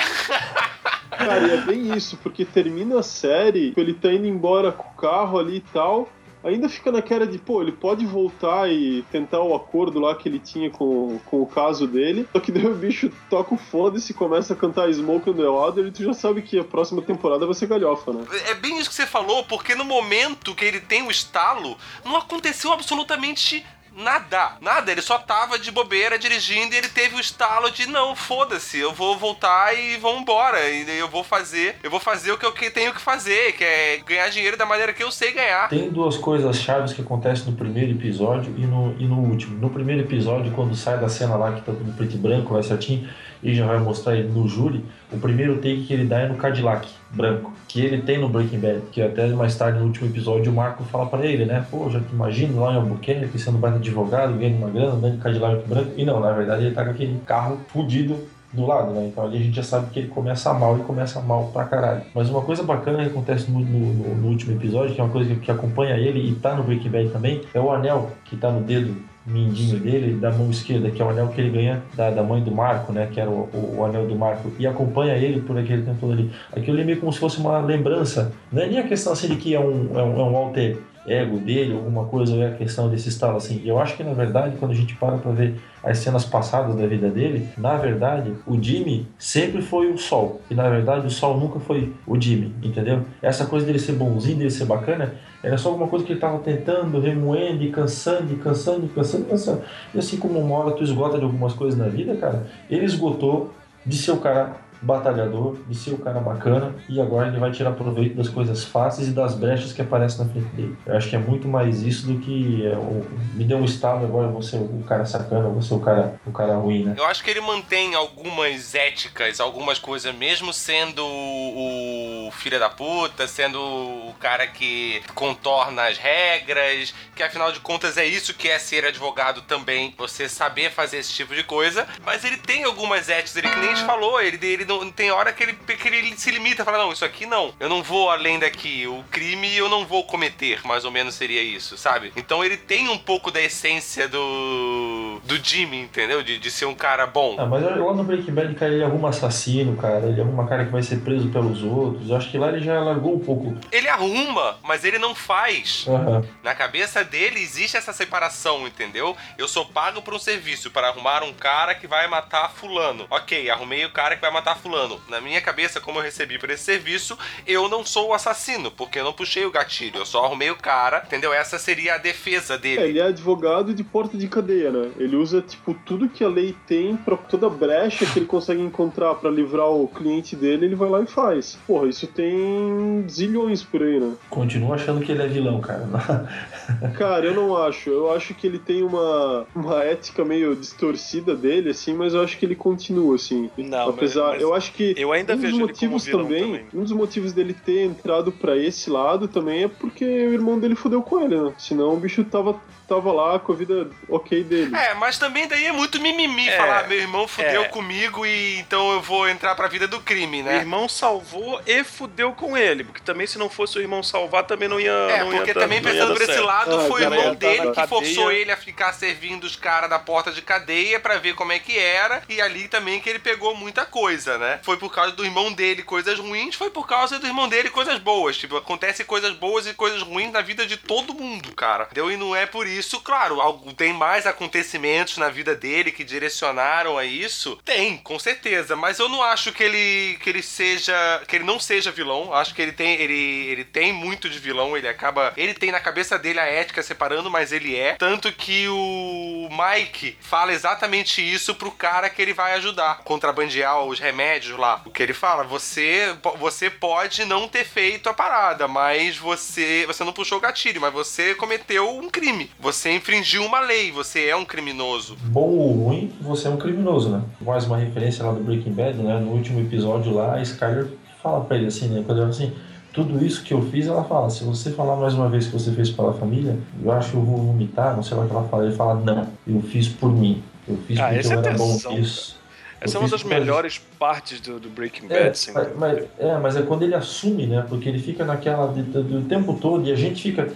Cara, e é bem isso, porque termina a série, ele tá indo embora com o carro ali e tal. Ainda fica na cara de, pô, ele pode voltar e tentar o acordo lá que ele tinha com, com o caso dele. Só que daí o bicho toca o foda-se e começa a cantar Smoke on the Water e tu já sabe que a próxima temporada vai ser galhofa, né? É bem isso que você falou, porque no momento que ele tem o estalo, não aconteceu absolutamente nada. Nada, ele só tava de bobeira dirigindo e ele teve o estalo de não, foda-se, eu vou voltar e vamos embora. E eu vou fazer, eu vou fazer o que eu tenho que fazer, que é ganhar dinheiro da maneira que eu sei ganhar. Tem duas coisas chaves que acontecem no primeiro episódio e no, e no último. No primeiro episódio, quando sai da cena lá que tá tudo preto e branco, vai certinho, e já vai mostrar ele no júri, o primeiro take que ele dá é no Cadillac branco, que ele tem no Breaking Bad, que até mais tarde no último episódio o Marco fala pra ele, né? Pô, já te imagino lá em Albuquerque sendo baita advogado, ganhando uma grana, andando Cadillac branco. E não, na verdade ele tá com aquele carro fudido do lado, né? Então ali a gente já sabe que ele começa mal e começa mal pra caralho. Mas uma coisa bacana que acontece no- no- no último episódio, que é uma coisa que, que acompanha ele e tá no Breaking Bad também, é o anel que tá no dedo mindinho dele, da mão esquerda, que é o anel que ele ganha da, da mãe do Marco, né? Que era o, o- o anel do Marco, e acompanha ele por aquele tempo todo ali. Aquilo ali é meio como se fosse uma lembrança. Não é nem a questão assim de que é um, é um, é um alter ego dele, alguma coisa, ou é a questão desse estalo assim. Eu acho que na verdade, quando a gente para pra ver as cenas passadas da vida dele, na verdade, o Jimmy sempre foi o Sol. E na verdade, o Sol nunca foi o Jimmy, entendeu? Essa coisa dele ser bonzinho, dele ser bacana, era só alguma coisa que ele tava tentando, remoendo, e cansando, e cansando, e cansando, e cansando. E assim como uma hora tu esgota de algumas coisas na vida, cara, ele esgotou de ser o cara batalhador, ser o cara bacana, e agora ele vai tirar proveito das coisas fáceis e das brechas que aparecem na frente dele. Eu acho que é muito mais isso do que é, o- me deu um estalo, agora ser o cara sacana, ser o cara, o cara ruim, né? Eu acho que ele mantém algumas éticas, algumas coisas, mesmo sendo o filho da puta, sendo o cara que contorna as regras, que afinal de contas é isso que é ser advogado também, você saber fazer esse tipo de coisa. Mas ele tem algumas éticas, ele que nem a gente falou, ele, ele não tem hora que ele, que ele se limita, fala, não, isso aqui não, eu não vou além daqui, o crime eu não vou cometer, mais ou menos seria isso, sabe? Então ele tem um pouco da essência do, do Jimmy, entendeu? De, de ser um cara bom. Ah, mas lá no Breaking Bad, cara, ele arruma assassino, cara, ele arruma cara que vai ser preso pelos outros. Eu acho que lá ele já largou um pouco. Ele arruma, mas ele não faz. Aham. Na cabeça dele existe essa separação, entendeu? Eu sou pago por um serviço para arrumar um cara que vai matar fulano. Ok, arrumei o cara que vai matar fulano. Na minha cabeça, como eu recebi por esse serviço, eu não sou o assassino, porque eu não puxei o gatilho. Eu só arrumei o cara, entendeu? Essa seria a defesa É, dele. ele é advogado de porta de cadeia, né? Ele usa, tipo, tudo que a lei tem pra toda brecha que ele consegue encontrar pra livrar o cliente dele, ele vai lá e faz. Porra, isso tem zilhões por aí, né? Continuo achando que ele é vilão, cara. (laughs) Cara, eu não acho. Eu acho que ele tem uma, uma ética meio distorcida dele, assim, mas eu acho que ele continua, assim. Não, Apesar, mas- mas eu acho que eu ainda um dos vejo como motivos também, também. um dos motivos dele ter entrado pra esse lado também é porque o irmão dele fudeu com ele, né? Senão o bicho tava, tava lá com a vida ok dele. É, mas também daí é muito mimimi É, falar, meu irmão fudeu é. comigo e então eu vou entrar pra vida do crime, O né? irmão salvou e fudeu com ele. Porque também, se não fosse o irmão salvar, também não ia. É, não ia porque dar- também ia pensando por esse certo. lado, Ah, foi o irmão ia dele que cadeia. forçou ele a ficar servindo os caras da porta de cadeia pra ver como é que era. E ali também que ele pegou muita coisa, né? Foi por causa do irmão dele coisas ruins, foi por causa do irmão dele coisas boas. Tipo, acontece coisas boas e coisas ruins na vida de todo mundo, cara. Entendeu? E não é por isso, claro, algo- tem mais acontecimentos na vida dele que direcionaram a isso. Tem, com certeza. Mas eu não acho que ele que ele seja. que ele não seja vilão. Acho que ele tem. Ele, ele tem muito de vilão. Ele acaba. Ele tem na cabeça dele a ética separando, mas ele é. Tanto que o Mike fala exatamente isso pro cara que ele vai ajudar. Contrabandear os remédios lá. O que ele fala, você, você pode não ter feito a parada, mas você, você não puxou o gatilho, mas você cometeu um crime. Você infringiu uma lei, você é um criminoso. Bom ou ruim, você é um criminoso, né? Mais uma referência lá do Breaking Bad, né? No último episódio lá, a Skyler fala pra ele assim, né? Quando ela assim, tudo isso que eu fiz, ela fala, se você falar mais uma vez que você fez pela família, eu acho que eu vou vomitar, não sei lá o que ela fala. Ele fala, não, eu fiz por mim. Eu fiz Ah, porque eu é era bom tesão, nisso. Essa é uma das melhores partes do, do Breaking É, Bad, sem mas, mas- é, mas é quando ele assume, né? Porque ele fica naquela de- do, do tempo todo e a gente fica.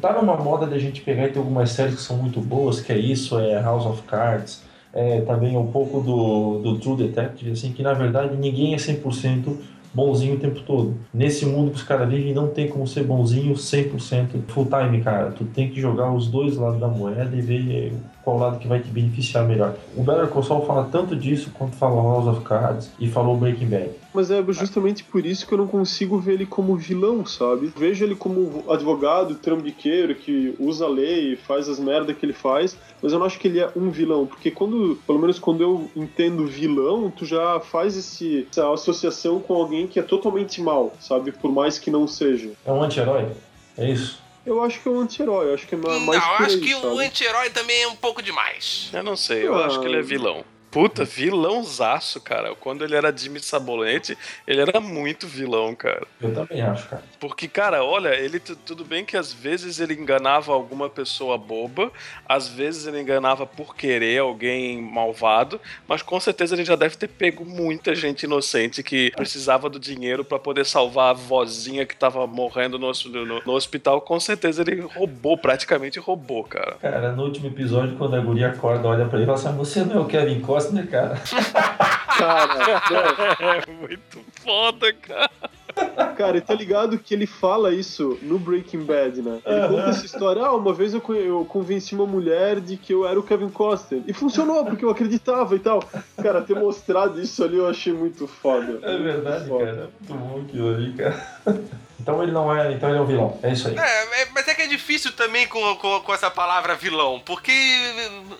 Tá numa moda da gente pegar e ter algumas séries que são muito boas, que é isso, é House of Cards, é também um pouco do, do True Detective, assim, que na verdade ninguém é 100% bonzinho o tempo todo. Nesse mundo que os caras vivem, não tem como ser bonzinho 100% full time, cara. Tu tem que jogar os dois lados da moeda e ver qual lado que vai te beneficiar melhor. O Better Call Saul fala tanto disso quanto fala House of Cards e falou Breaking Bad. Mas é justamente por isso que eu não consigo ver ele como vilão, sabe? Vejo ele como advogado, trambiqueiro, que usa a lei e faz as merdas que ele faz, mas eu não acho que ele é um vilão, porque quando, pelo menos quando eu entendo vilão, tu já faz esse, essa associação com alguém que é totalmente mal, sabe? Por mais que não seja. É um anti-herói? É isso? Eu acho que é um anti-herói, eu acho que é mais Não, eu acho aí, que o sabe? anti-herói também é um pouco demais. Eu não sei, eu Ah. acho que ele é vilão. Puta, vilãozaço, cara. Quando ele era Jimmy Sabonete, ele era muito vilão, cara. Eu também acho, cara. Porque, cara, olha, ele tu- tudo bem que às vezes ele enganava alguma pessoa boba, às vezes ele enganava por querer alguém malvado, mas com certeza ele já deve ter pego muita gente inocente que precisava do dinheiro pra poder salvar a vozinha que tava morrendo no, no- no hospital. Com certeza ele roubou, praticamente roubou, cara. Cara, no último episódio, quando a guria acorda, olha pra ele e fala assim: Você não é o Kevin Costner, cara? Cara, não, (laughs) É muito foda, cara. Cara, e tá ligado que ele fala isso no Breaking Bad, né? Ele Aham. conta essa história. Ah, uma vez eu, eu convenci uma mulher de que eu era o Kevin Costner. E funcionou, porque eu acreditava e tal. Cara, ter mostrado isso ali eu achei muito foda. É verdade, Foda. cara. Muito bom aquilo ali, cara. Então ele não é. Então ele é um vilão. É isso aí. É, é, mas é que é difícil também com, com, com essa palavra vilão, porque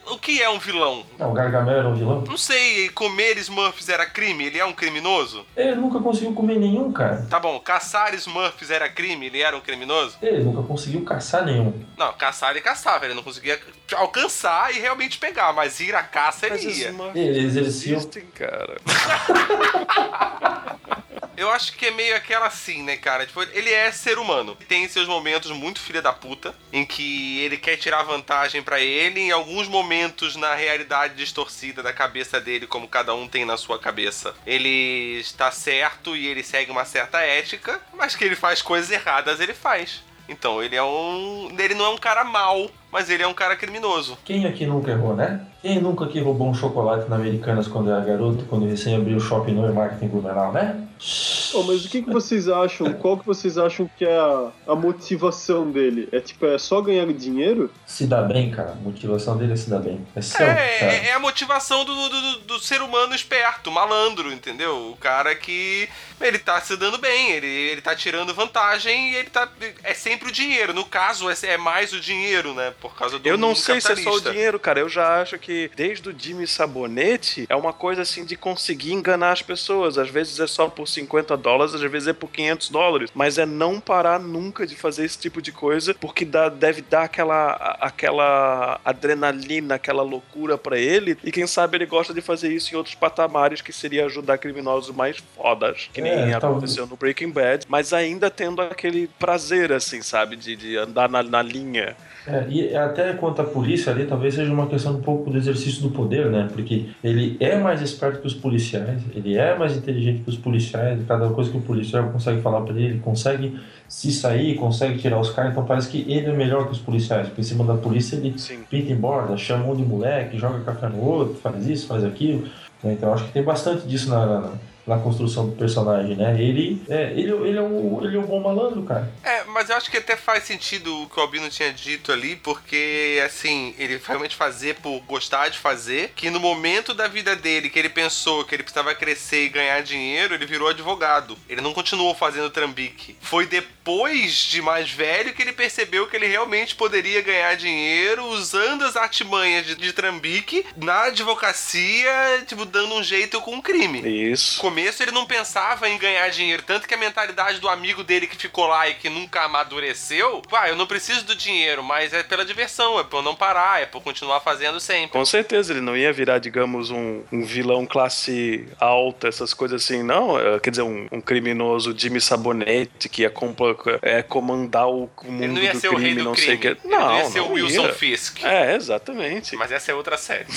o que é um vilão? Não, o Gargamel era um vilão. Não sei, comer Smurfs era crime? Ele é um criminoso? Ele nunca conseguiu comer nenhum, cara. Tá bom, caçar Smurfs era crime? Ele era um criminoso? Ele nunca conseguiu caçar nenhum. Não, caçar ele caçava, ele não conseguia alcançar e realmente pegar, mas ir à caça ele Mas ia. Smurfs Ele exercia. existem, cara. (laughs) Eu acho que é meio aquela assim, né, cara? Tipo, ele é ser humano. Tem seus momentos muito filha da puta, em que ele quer tirar vantagem pra ele, em alguns momentos na realidade distorcida da cabeça dele, como cada um tem na sua cabeça. Ele está certo e ele segue uma certa ética, mas que ele faz coisas erradas, ele faz. Então, ele é um. Ele não é um cara mau, mas ele é um cara criminoso. Quem aqui nunca errou, né? Quem nunca aqui roubou um chocolate na Americanas quando era garoto, quando recém abriu o shopping no marketing Blumenau, né? Oh, mas o que, que vocês acham? Qual que vocês acham que é a, a motivação dele? É tipo, é só ganhar dinheiro? Se dá bem, cara. A motivação dele é se dar bem. É seu, É, é, é a motivação do, do, do- do ser humano esperto, malandro, entendeu? O cara que ele tá se dando bem, ele, ele tá tirando vantagem e ele tá. É sempre o dinheiro. No caso, é, é mais o dinheiro, né? Por causa do Eu não mundo sei se é só o dinheiro, cara. Eu já acho que desde o Jimmy Sabonete é uma coisa assim de conseguir enganar as pessoas. Às vezes é só por 50 dólares, às vezes é por 500 dólares. Mas é não parar nunca de fazer esse tipo de coisa, porque dá, deve dar aquela, aquela adrenalina, aquela loucura pra ele. E quem sabe ele gosta de fazer isso em outros patamares, que seria ajudar criminosos mais fodas, que nem É, aconteceu no Breaking Bad, mas ainda tendo aquele prazer, assim, sabe, de, de andar na, na linha. É, e até quanto à polícia ali, talvez seja uma questão um pouco do exercício do poder, né? Porque ele é mais esperto que os policiais, ele é mais inteligente que os policiais, cada coisa que o policial consegue falar pra ele, ele consegue se sair, consegue tirar os caras, então parece que ele é melhor que os policiais, porque em cima da polícia ele Sim. pinta e borda, chama um de moleque, joga café no outro, faz isso, faz aquilo. né? Então acho que tem bastante disso na, na, na construção do personagem, né? Ele é, ele, ele, é um, ele é um bom malandro, cara. É, mas eu acho que até faz sentido o que o Albino tinha dito ali, porque, assim, ele realmente fazer por gostar de fazer, que no momento da vida dele, que ele pensou que ele precisava crescer e ganhar dinheiro, ele virou advogado. Ele não continuou fazendo trambique. Foi depois de mais velho que ele percebeu que ele realmente poderia ganhar dinheiro usando as artimanhas de, de trambique na advocacia, tipo, dando um jeito com o crime Isso. Começo ele não pensava em ganhar dinheiro, tanto que a mentalidade do amigo dele que ficou lá e que nunca amadureceu, pá, eu não preciso do dinheiro, mas é pela diversão, é por não parar, é por continuar fazendo sempre. Com certeza, ele não ia virar, digamos, um, um vilão classe alta, essas coisas assim, não. É, Quer dizer, um, um criminoso Jimmy Sabonete que ia é, comandar o, mundo Ele não ia do ser crime, o rei do não crime. sei o que. Ele não, ia ser não o Wilson ia. Fisk. É, exatamente. Mas essa é outra série. (laughs)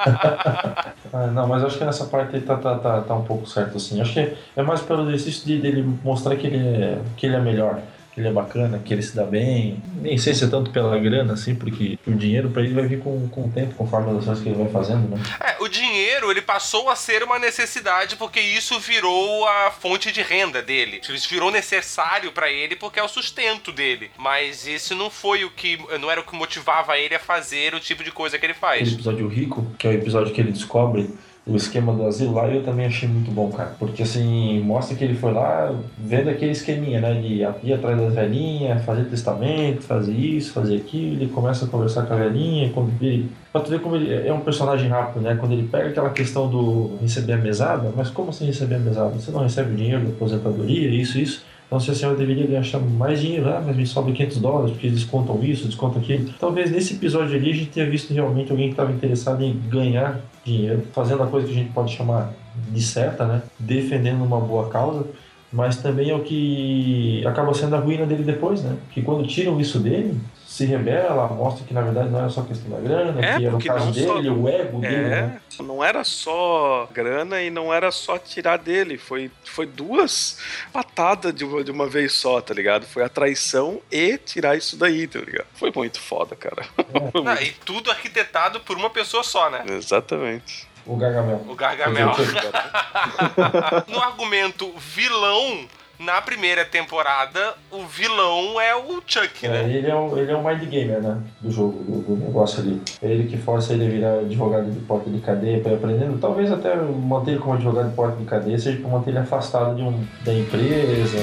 (laughs) Ah, não, mas eu acho que nessa parte aí tá, tá, tá, tá um pouco certo, assim. Acho que é, mais pelo exercício de, dele mostrar que ele, é, que ele é melhor, que ele é bacana, que ele se dá bem. Nem sei se é tanto pela grana, assim, porque o dinheiro pra ele vai vir com, com o tempo, conforme as ações que ele vai fazendo, né? É, o dinheiro, ele passou a ser uma necessidade porque isso virou a fonte de renda dele. Isso virou necessário pra ele porque é o sustento dele. Mas isso não foi o que. Não era o que motivava ele a fazer o tipo de coisa que ele Aquele faz. episódio rico, que é o episódio que ele descobre o esquema do asilo lá, eu também achei muito bom, cara. Porque assim, mostra que ele foi lá vendo aquele esqueminha, né? De ir atrás das velhinhas, fazer testamento, fazer isso, fazer aquilo. Ele começa a conversar com a velhinha, quando ele. Pra tu ver como ele é um personagem rápido, né? Quando ele pega aquela questão do receber a mesada, mas como assim receber a mesada? Você não recebe dinheiro da aposentadoria, isso, isso. Então, se a senhora deveria ganhar mais dinheiro, ah, mas me sobe 500 dólares, porque eles descontam isso, descontam aquilo. Talvez nesse episódio ali a gente tenha visto realmente alguém que estava interessado em ganhar dinheiro, fazendo a coisa que a gente pode chamar de certa, né? Defendendo uma boa causa, mas também é o que acaba sendo a ruína dele depois, né? Que quando tiram isso dele, se rebela, mostra que na verdade não era só questão da grana, É, que era o caso não só- dele, o ego dele, né? É, não era só grana e não era só tirar dele. Foi, foi duas patadas de uma, de uma vez só, tá ligado? Foi a traição e tirar isso daí, tá ligado? Foi muito foda, cara. (laughs) Foi Ah, e tudo arquitetado por uma pessoa só, né? Exatamente. O Gargamel. O Gargamel. (laughs) No argumento vilão, na primeira temporada, o vilão é o Chuck, É, né? ele, é o, ele é o mind gamer, né? Do jogo, do, do negócio ali. É ele que força ele a virar advogado de porta de cadeia para ir aprendendo. Talvez até manter ele como advogado de porta de cadeia seja para manter ele afastado de um, da empresa.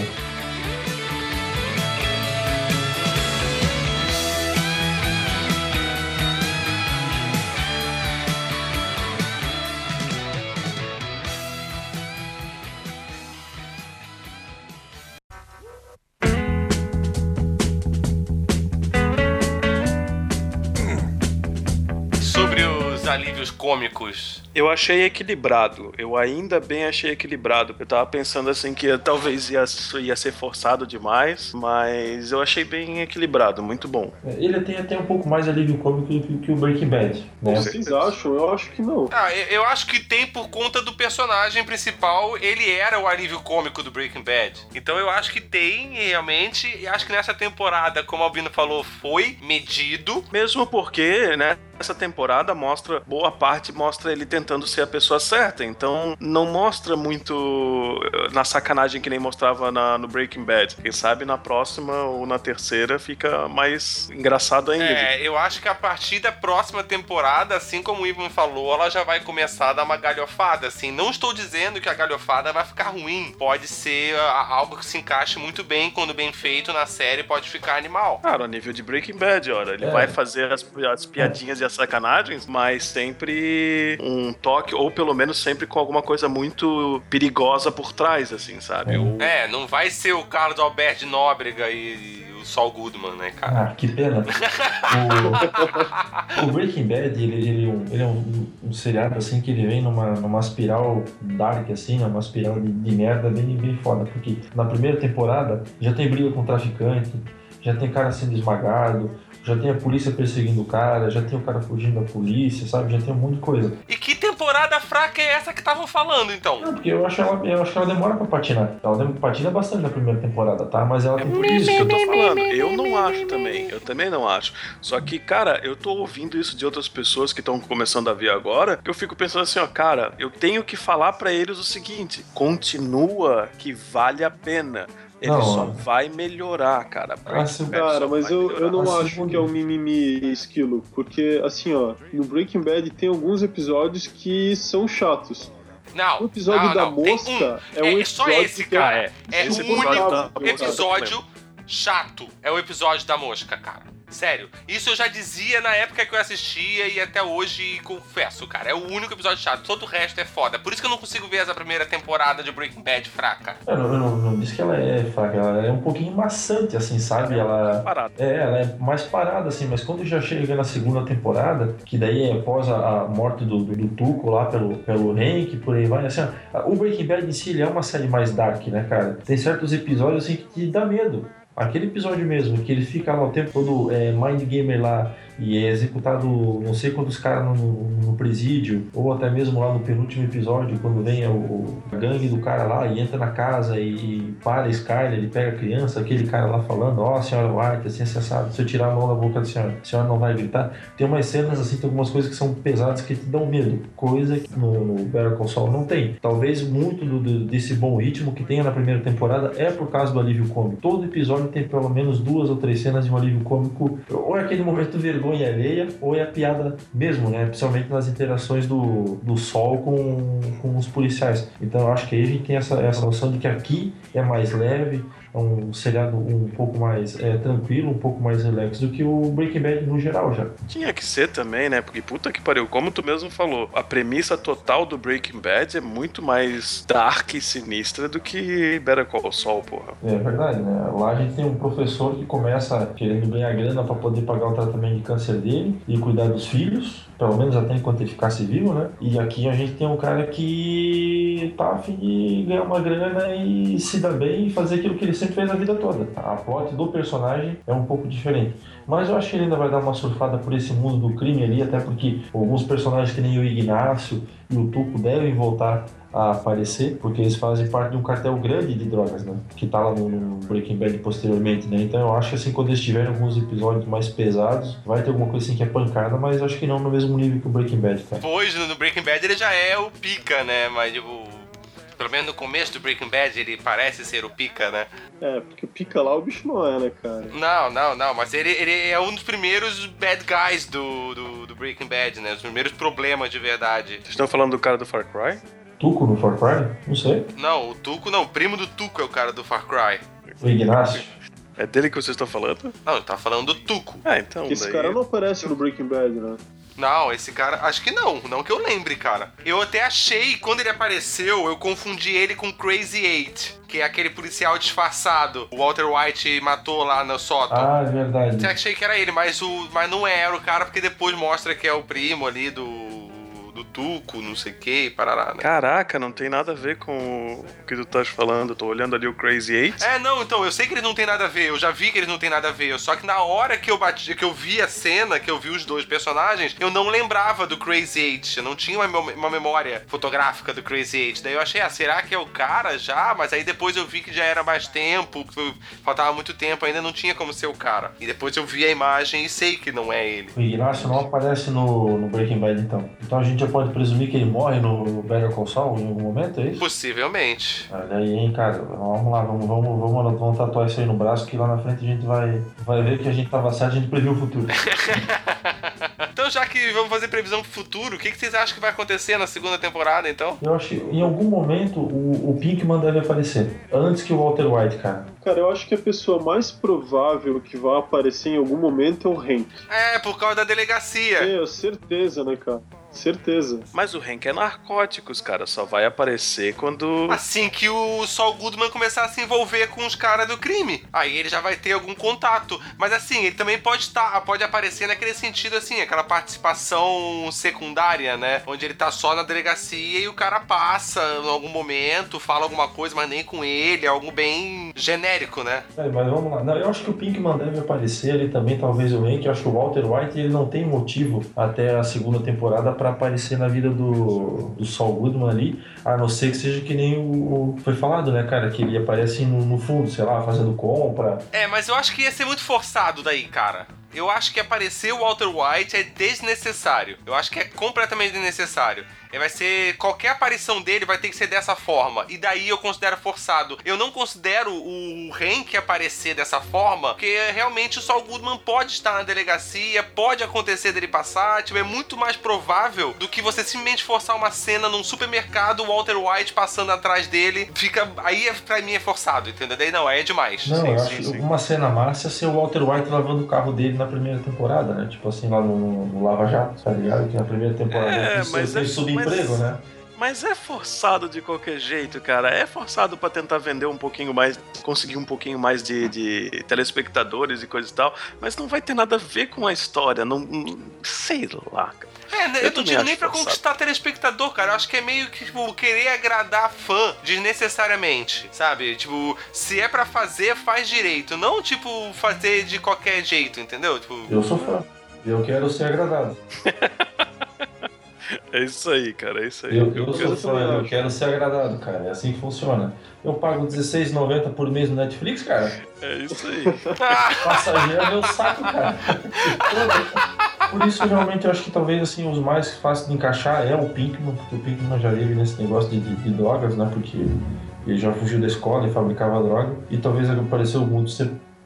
Cômicos. Eu achei equilibrado. Eu ainda bem achei equilibrado. Eu tava pensando assim que talvez ia, ia ser forçado demais, mas eu achei bem equilibrado, muito bom. É, Ele tem até um pouco mais alívio cômico do que, que o Breaking Bad, né? Vocês acham? Eu acho que não. Ah, eu eu acho que tem por conta do personagem principal, ele era o alívio cômico do Breaking Bad. Então eu acho que tem, realmente, e acho que nessa temporada, como o Albino falou, foi medido. Mesmo porque, né, essa temporada mostra, boa parte mostra ele tentando ser a pessoa certa. Então não mostra muito eh, na sacanagem que nem mostrava na- no Breaking Bad. Quem sabe na próxima ou na terceira fica mais engraçado ainda. É, eu acho que a partir da próxima temporada, assim como o Ivan falou, ela já vai começar a dar uma galhofada, assim. Não estou dizendo que a galhofada vai ficar ruim. Pode ser ah, algo que se encaixe muito bem, quando bem feito na série, pode ficar animal. Cara, a nível de Breaking Bad, ora, ele É. vai fazer as, as piadinhas e as sacanagens, mas sempre um toque, ou pelo menos sempre com alguma coisa muito perigosa por trás, assim, sabe? É. O- É, não vai ser o Carlos Alberto de Nóbrega e, e o Saul Goodman, né, cara? Ah, que pena. (laughs) O, o Breaking Bad, ele, ele, é um- ele é um, um seriado assim que ele vem numa, numa espiral dark, assim, né? uma espiral de, de merda bem, bem foda. Porque na primeira temporada já tem briga com traficante, já tem cara sendo esmagado, já tem a polícia perseguindo o cara, já tem o cara fugindo da polícia, sabe? Já tem um monte de coisa. E que temporada fraca é essa que estavam falando, então? Não, porque eu acho, ela, eu acho que ela demora pra patinar. Ela patina bastante na primeira temporada, tá? Mas ela É tem por isso que eu tô falando. Eu não acho também. Eu também não acho. Só que, cara, eu tô ouvindo isso de outras pessoas que estão começando a ver agora, que eu fico pensando assim, ó, cara, eu tenho que falar pra eles o seguinte: continua que vale a pena. Ele Não, só vai melhorar, cara. Ah, Bad Cara, só mas eu, eu não Mas acho que é um mimimi esquilo, porque assim, ó, no Breaking Bad tem alguns episódios que são chatos. Não, O episódio não, da não. Mosca um. é um É só episódio esse, que é- cara. é. É Esse o episódio único tá- episódio chato. É o episódio da mosca, cara. Sério. Isso eu já dizia na época que eu assistia e até hoje confesso, cara. É o único episódio chato. Todo o resto é foda. Por isso que eu não consigo ver essa primeira temporada de Breaking Bad fraca. Eu não, eu não, não disse que ela é fraca, ela é um pouquinho maçante, assim, sabe? Ela. Parado. É, ela é mais parada, assim, mas quando já chega na segunda temporada, que daí é após a, a morte do, do, do Tuco lá pelo, pelo Hank, por aí vai, assim, ó, o Breaking Bad em si ele é uma série mais dark, né, cara? Tem certos episódios assim que te dá medo. Aquele episódio mesmo, que ele fica lá o tempo todo é, mind gamer lá e é executado não sei quantos caras no, no presídio, ou até mesmo lá no penúltimo episódio, quando vem o, a gangue do cara lá e entra na casa e, e para a Skyler, ele pega a criança, aquele cara lá falando, ó, oh, senhora White, assim, você sabe, se eu tirar a mão da boca da senhora, a senhora não vai gritar. Tem umas cenas assim, tem algumas coisas que são pesadas que te dão medo, coisa que no, no Better Call Saul não tem. Talvez muito do, do, desse bom ritmo que tenha na primeira temporada é por causa do alívio cômico. Todo episódio tem pelo menos duas ou três cenas de um alívio cômico, ou é aquele momento vergonha alheia, ou é a piada mesmo, né? Principalmente nas interações do, do Sol com, com os policiais. Então eu acho que aí a gente tem essa, essa noção de que aqui é mais leve, um seriado um pouco mais é, tranquilo, um pouco mais relax do que o Breaking Bad no geral já. Tinha que ser também, né? Porque puta que pariu, como tu mesmo falou, a premissa total do Breaking Bad é muito mais dark e sinistra do que Better Call Saul, porra. É verdade, né? Lá a gente tem um professor que começa querendo ganhar grana para poder pagar o tratamento de câncer dele e cuidar dos filhos, pelo menos até enquanto ele ficasse vivo, né? E aqui a gente tem um cara que tá a fim de ganhar uma grana e se dar bem e fazer aquilo que ele sempre fez a vida toda. A plot do personagem é um pouco diferente. Mas eu acho que ele ainda vai dar uma surfada por esse mundo do crime ali, até porque alguns personagens que nem o Ignácio e o Tuco devem voltar a aparecer, porque eles fazem parte de um cartel grande de drogas, né? Que tá lá no, Breaking Bad posteriormente, né? Então eu acho que assim, quando eles tiverem alguns episódios mais pesados, vai ter alguma coisa assim que é pancada, mas acho que não no mesmo nível que o Breaking Bad, cara. Pois, no Breaking Bad ele já é o pica, né? Mas o pelo menos no começo do Breaking Bad, ele parece ser o pica, né? É, porque o pica lá o bicho não é, né, cara? Não, não, não, mas ele, ele é um dos primeiros bad guys do, do, do Breaking Bad, né? Os primeiros problemas de verdade. Vocês estão falando do cara do Far Cry? Tuco no Far Cry? Não sei. Não, o Tuco não, o primo do Tuco é o cara do Far Cry. O Ignácio. É dele que vocês estão falando? Não, eu tava falando do Tuco. Ah, então. Esse daí... cara não aparece no Breaking Bad, né? Não, esse cara, acho que não, não que eu lembre, cara. Eu até achei, quando ele apareceu, eu confundi ele com Crazy Eight, que é aquele policial disfarçado. O Walter White matou lá no sótão. Ah, é verdade. Eu achei que era ele, mas, o, mas não era o cara, porque depois mostra que é o primo ali do do Tuco, não sei o que, parará, né? Caraca, não tem nada a ver com o que tu estás falando. Eu tô olhando ali o Crazy Eight. É, não, então, eu sei que eles não tem nada a ver, eu já vi que eles não tem nada a ver. Só que na hora que eu bati, que eu vi a cena, que eu vi os dois personagens, eu não lembrava do Crazy Eight. Eu não tinha uma, uma memória fotográfica do Crazy Eight. Daí eu achei, ah, será que é o cara já? Mas aí depois eu vi que já era mais tempo, faltava muito tempo, ainda não tinha como ser o cara. E depois eu vi a imagem e sei que não é ele. O Ignacio não aparece no, no Breaking Bad, então. Então a gente já pode presumir que ele morre no Better Call Saul em algum momento, é isso? Possivelmente. Olha aí, hein, cara. Vamos lá, vamos, vamos, vamos, vamos tatuar isso aí no braço que lá na frente a gente vai, vai ver que a gente tava certo, a gente previu o futuro. (laughs) então, já que vamos fazer previsão pro futuro, o que, que vocês acham que vai acontecer na segunda temporada, então? Eu acho que em algum momento o, o Pinkman deve aparecer. Antes que o Walter White, cara. Cara, eu acho que a pessoa mais provável que vai aparecer em algum momento é o Hank. É, por causa da delegacia. É, certeza, né, cara? Certeza. Mas o Hank é narcóticos, cara. Só vai aparecer quando. Assim que o Saul Goodman começar a se envolver com os caras do crime. Aí ele já vai ter algum contato. Mas assim, ele também pode estar, pode aparecer naquele sentido assim, aquela participação secundária, né? Onde ele tá só na delegacia e o cara passa em algum momento, fala alguma coisa, mas nem com ele, é algo bem genérico, né? É, mas vamos lá. Não, eu acho que o Pinkman deve aparecer ali também, talvez o Hank. Eu acho que o Walter White ele não tem motivo até a segunda temporada para aparecer na vida do, do Saul Goodman ali, a não ser que seja que nem o, o foi falado, né, cara, que ele aparece no, no, fundo, sei lá, fazendo compra. É, mas eu acho que ia ser muito forçado daí, cara. Eu acho que aparecer o Walter White é desnecessário. Eu acho que é completamente desnecessário. Ele vai ser. Qualquer aparição dele vai ter que ser dessa forma. E daí eu considero forçado. Eu não considero o Hank aparecer dessa forma, porque realmente o Saul Goodman pode estar na delegacia, pode acontecer dele passar. Tipo, é muito mais provável do que você simplesmente forçar uma cena num supermercado, o Walter White passando atrás dele. Fica. Aí é, pra mim é forçado, entendeu? Daí não, aí é demais. Não, Sim, eu sim, acho sim. uma cena massa é ser o Walter White lavando o carro dele na primeira temporada, né? Tipo assim, lá no, no Lava Jato, tá ligado? Que na primeira temporada É, ele mas é- mas- né? Mas é forçado de qualquer jeito, cara. É forçado pra tentar vender um pouquinho mais, conseguir um pouquinho mais de, de telespectadores e coisa e tal. Mas não vai ter nada a ver com a história. Não, sei lá. cara. É, né, Eu eu, não digo nem pra forçado. conquistar telespectador, cara. Eu acho que é meio que, tipo, querer agradar fã desnecessariamente, sabe? Tipo, se é pra fazer, faz direito. Não, tipo, fazer de qualquer jeito, entendeu? Tipo, Eu sou fã. Eu quero ser agradado. (laughs) (laughs) É isso aí, cara. É isso aí. Eu, eu sou eu fã, também eu quero ser agradado, cara. É assim que funciona. Eu pago R$16,90 por mês no Netflix, cara. É isso aí. (laughs) Passageiro é meu saco, cara. Por isso, realmente, eu acho que talvez assim, os mais fáceis de encaixar é o Pinkman, porque o Pinkman já vive nesse negócio de, de- de drogas, né? Porque ele já fugiu da escola e fabricava droga. E talvez apareceu muitos,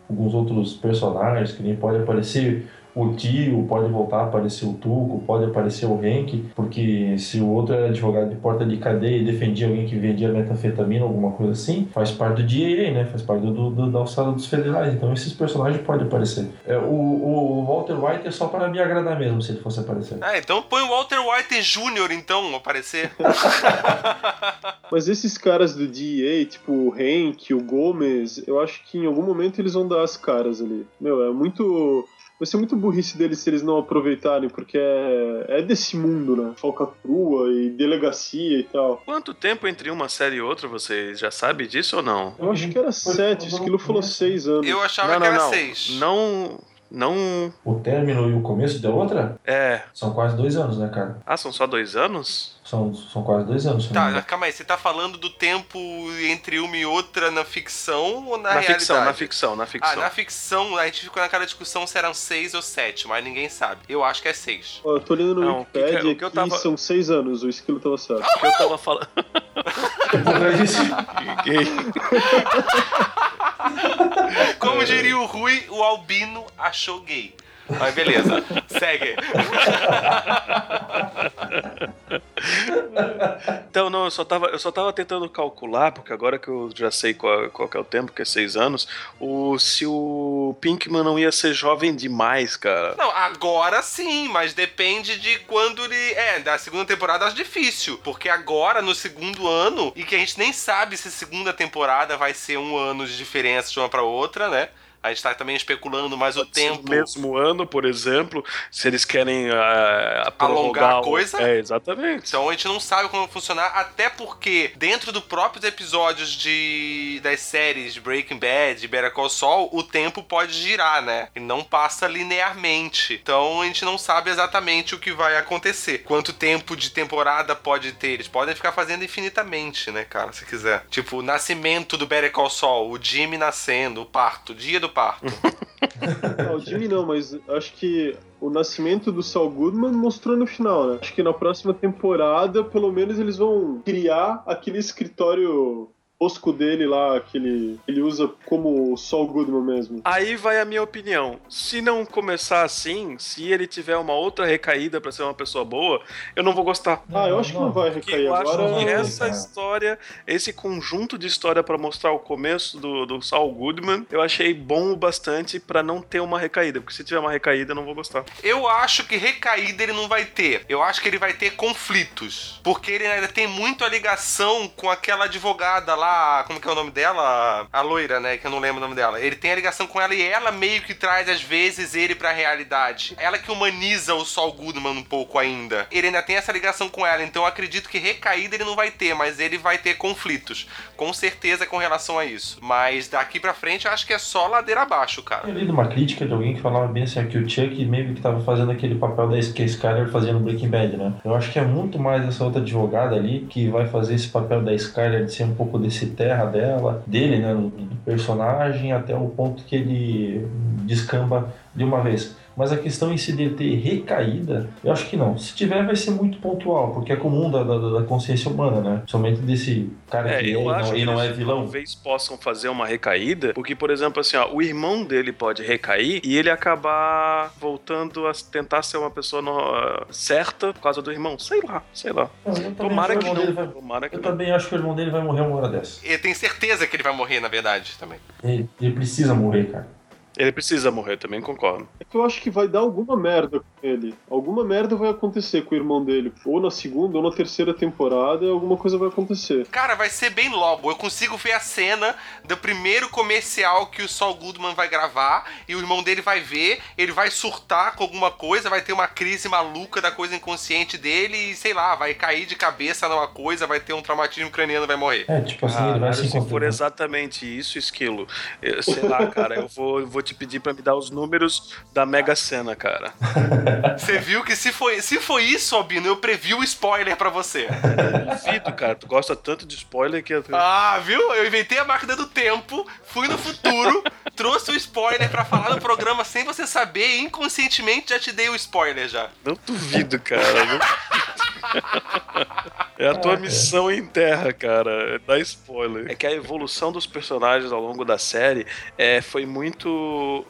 alguns outros personagens, que nem pode aparecer o tio, pode voltar a aparecer o Tuco, pode aparecer o Hank, porque se o outro era advogado de porta de cadeia e defendia alguém que vendia metanfetamina, alguma coisa assim, faz parte do DEA, né? Faz parte do, do- da alçada dos federais. Então esses personagens podem aparecer. É, o, o Walter White é só para me agradar mesmo, se ele fosse aparecer. Ah, então põe o Walter White Jr., então, aparecer. (laughs) Mas esses caras do DEA, tipo o Hank, o Gomes, eu acho que em algum momento eles vão dar as caras ali. Meu, é muito. Vai ser muito burrice deles se eles não aproveitarem, porque é, é desse mundo, né? Falcatrua e delegacia e tal. Quanto tempo entre uma série e outra, você já sabe disso ou não? Eu acho que era sete, o Esquilo falou seis anos. Eu achava não, que não, era não. seis. Não. Não. O término e o começo da outra É. são quase dois anos, né, cara? Ah, são só dois anos? São, são quase dois anos. Tá, calma aí, você tá falando do tempo entre uma e outra na ficção ou na, Na, realidade? ficção, na ficção, na Ah, ficção. na ficção, a gente ficou naquela discussão se eram seis ou sete, mas ninguém sabe. Eu acho que é seis. Ó, eu tô lendo no Não, o que que é- Wikipedia que eu tava- são seis anos, o Esquilo tava certo. O que eu tava falando. É isso. Como diria o Rui, o Albino achou gay. Mas beleza, segue. (laughs) (laughs) Então, não, eu só, tava, eu só tava tentando calcular, porque agora que eu já sei qual, qual é o tempo, que é seis anos, o, se o Pinkman não ia ser jovem demais, cara. Não, agora sim, mas depende de quando ele. É, da segunda temporada acho difícil. Porque agora, no segundo ano, e que a gente nem sabe se segunda temporada vai ser um ano de diferença de uma pra outra, né? A gente tá também especulando mais o tempo. No mesmo ano, por exemplo, se eles querem prorrogar Alongar a coisa? É, exatamente. Então a gente não sabe como vai funcionar, até porque dentro dos próprios episódios de das séries de Breaking Bad, de Better Call Saul, o tempo pode girar, né? E não passa linearmente. Então a gente não sabe exatamente o que vai acontecer. Quanto tempo de temporada pode ter? Eles podem ficar fazendo infinitamente, né, cara, se quiser. Tipo, o nascimento do Better Call Saul, o Jimmy nascendo, o parto, o dia do parto. (laughs) Ah, o Jimmy não, mas acho que o nascimento do Saul Goodman mostrou no final, né? Acho que na próxima temporada, pelo menos, eles vão criar aquele escritório osco dele lá, que ele, ele usa como o Saul Goodman mesmo. Aí vai a minha opinião. Se não começar assim, se ele tiver uma outra recaída pra ser uma pessoa boa, eu não vou gostar. Ah, eu acho que não vai Porque recair eu acho agora. que não, essa cara. história, esse conjunto de história pra mostrar o começo do, do Saul Goodman, eu achei bom o bastante pra não ter uma recaída. Porque se tiver uma recaída, eu não vou gostar. Eu acho que recaída ele não vai ter. Eu acho que ele vai ter conflitos. Porque ele ainda tem muito a ligação com aquela advogada lá, como que é o nome dela? A loira, né? Que eu não lembro o nome dela. Ele tem a ligação com ela e ela meio que traz, às vezes, ele pra realidade. Ela que humaniza o Saul Goodman um pouco ainda. Ele ainda tem essa ligação com ela, então eu acredito que recaída ele não vai ter, mas ele vai ter conflitos. Com certeza com relação a isso. Mas daqui pra frente eu acho que é só ladeira abaixo, cara. Eu li uma crítica de alguém que falava bem assim, que o Chuck meio que tava fazendo aquele papel da que a Skyler fazia no Breaking Bad, né? Eu acho que é muito mais essa outra advogada ali que vai fazer esse papel da Skyler de ser um pouco desse terra dela, dele, né? Do, personagem, até o ponto que ele descamba de uma vez. Mas a questão em si dele ter recaída, eu acho que não. Se tiver, vai ser muito pontual, porque é comum da, da, da consciência humana, né? Somente desse cara É, que é, eu e acho não, que e não é vilão. talvez possam fazer uma recaída, porque, por exemplo, assim, ó, o irmão dele pode recair e ele acabar voltando a tentar ser uma pessoa no- certa por causa do irmão. Sei lá, sei lá. Eu Tomara acho que o irmão não. vai- Tomara que Eu não. também acho que o irmão dele vai morrer uma hora dessa. Eu tenho certeza que ele vai morrer, na verdade, também. Ele, ele precisa morrer, cara. Ele precisa morrer, também concordo. É que eu acho que vai dar alguma merda com ele. Alguma merda vai acontecer com o irmão dele. Ou na segunda ou na terceira temporada, alguma coisa vai acontecer. Cara, vai ser bem logo. Eu consigo ver a cena do primeiro comercial que o Saul Goodman vai gravar e o irmão dele vai ver, ele vai surtar com alguma coisa, vai ter uma crise maluca da coisa inconsciente dele e, sei lá, vai cair de cabeça numa coisa, vai ter um traumatismo craniano e vai morrer. É, tipo assim, ele vai se se for exatamente isso, Esquilo, eu- sei lá, cara, eu vou, eu vou te pedir pra me dar os números da Mega Sena, cara. (laughs) Você viu que se foi, se foi isso, Albino, eu previ o spoiler pra você. Duvido, cara, tu gosta tanto de spoiler que... Ah, viu? Eu inventei a máquina do tempo, fui no futuro, (laughs) trouxe o spoiler pra falar no programa sem você saber e inconscientemente já te dei o spoiler já. Não duvido, cara. não- É a tua missão em terra, cara. É dar spoiler. É que a evolução dos personagens ao longo da série é, foi muito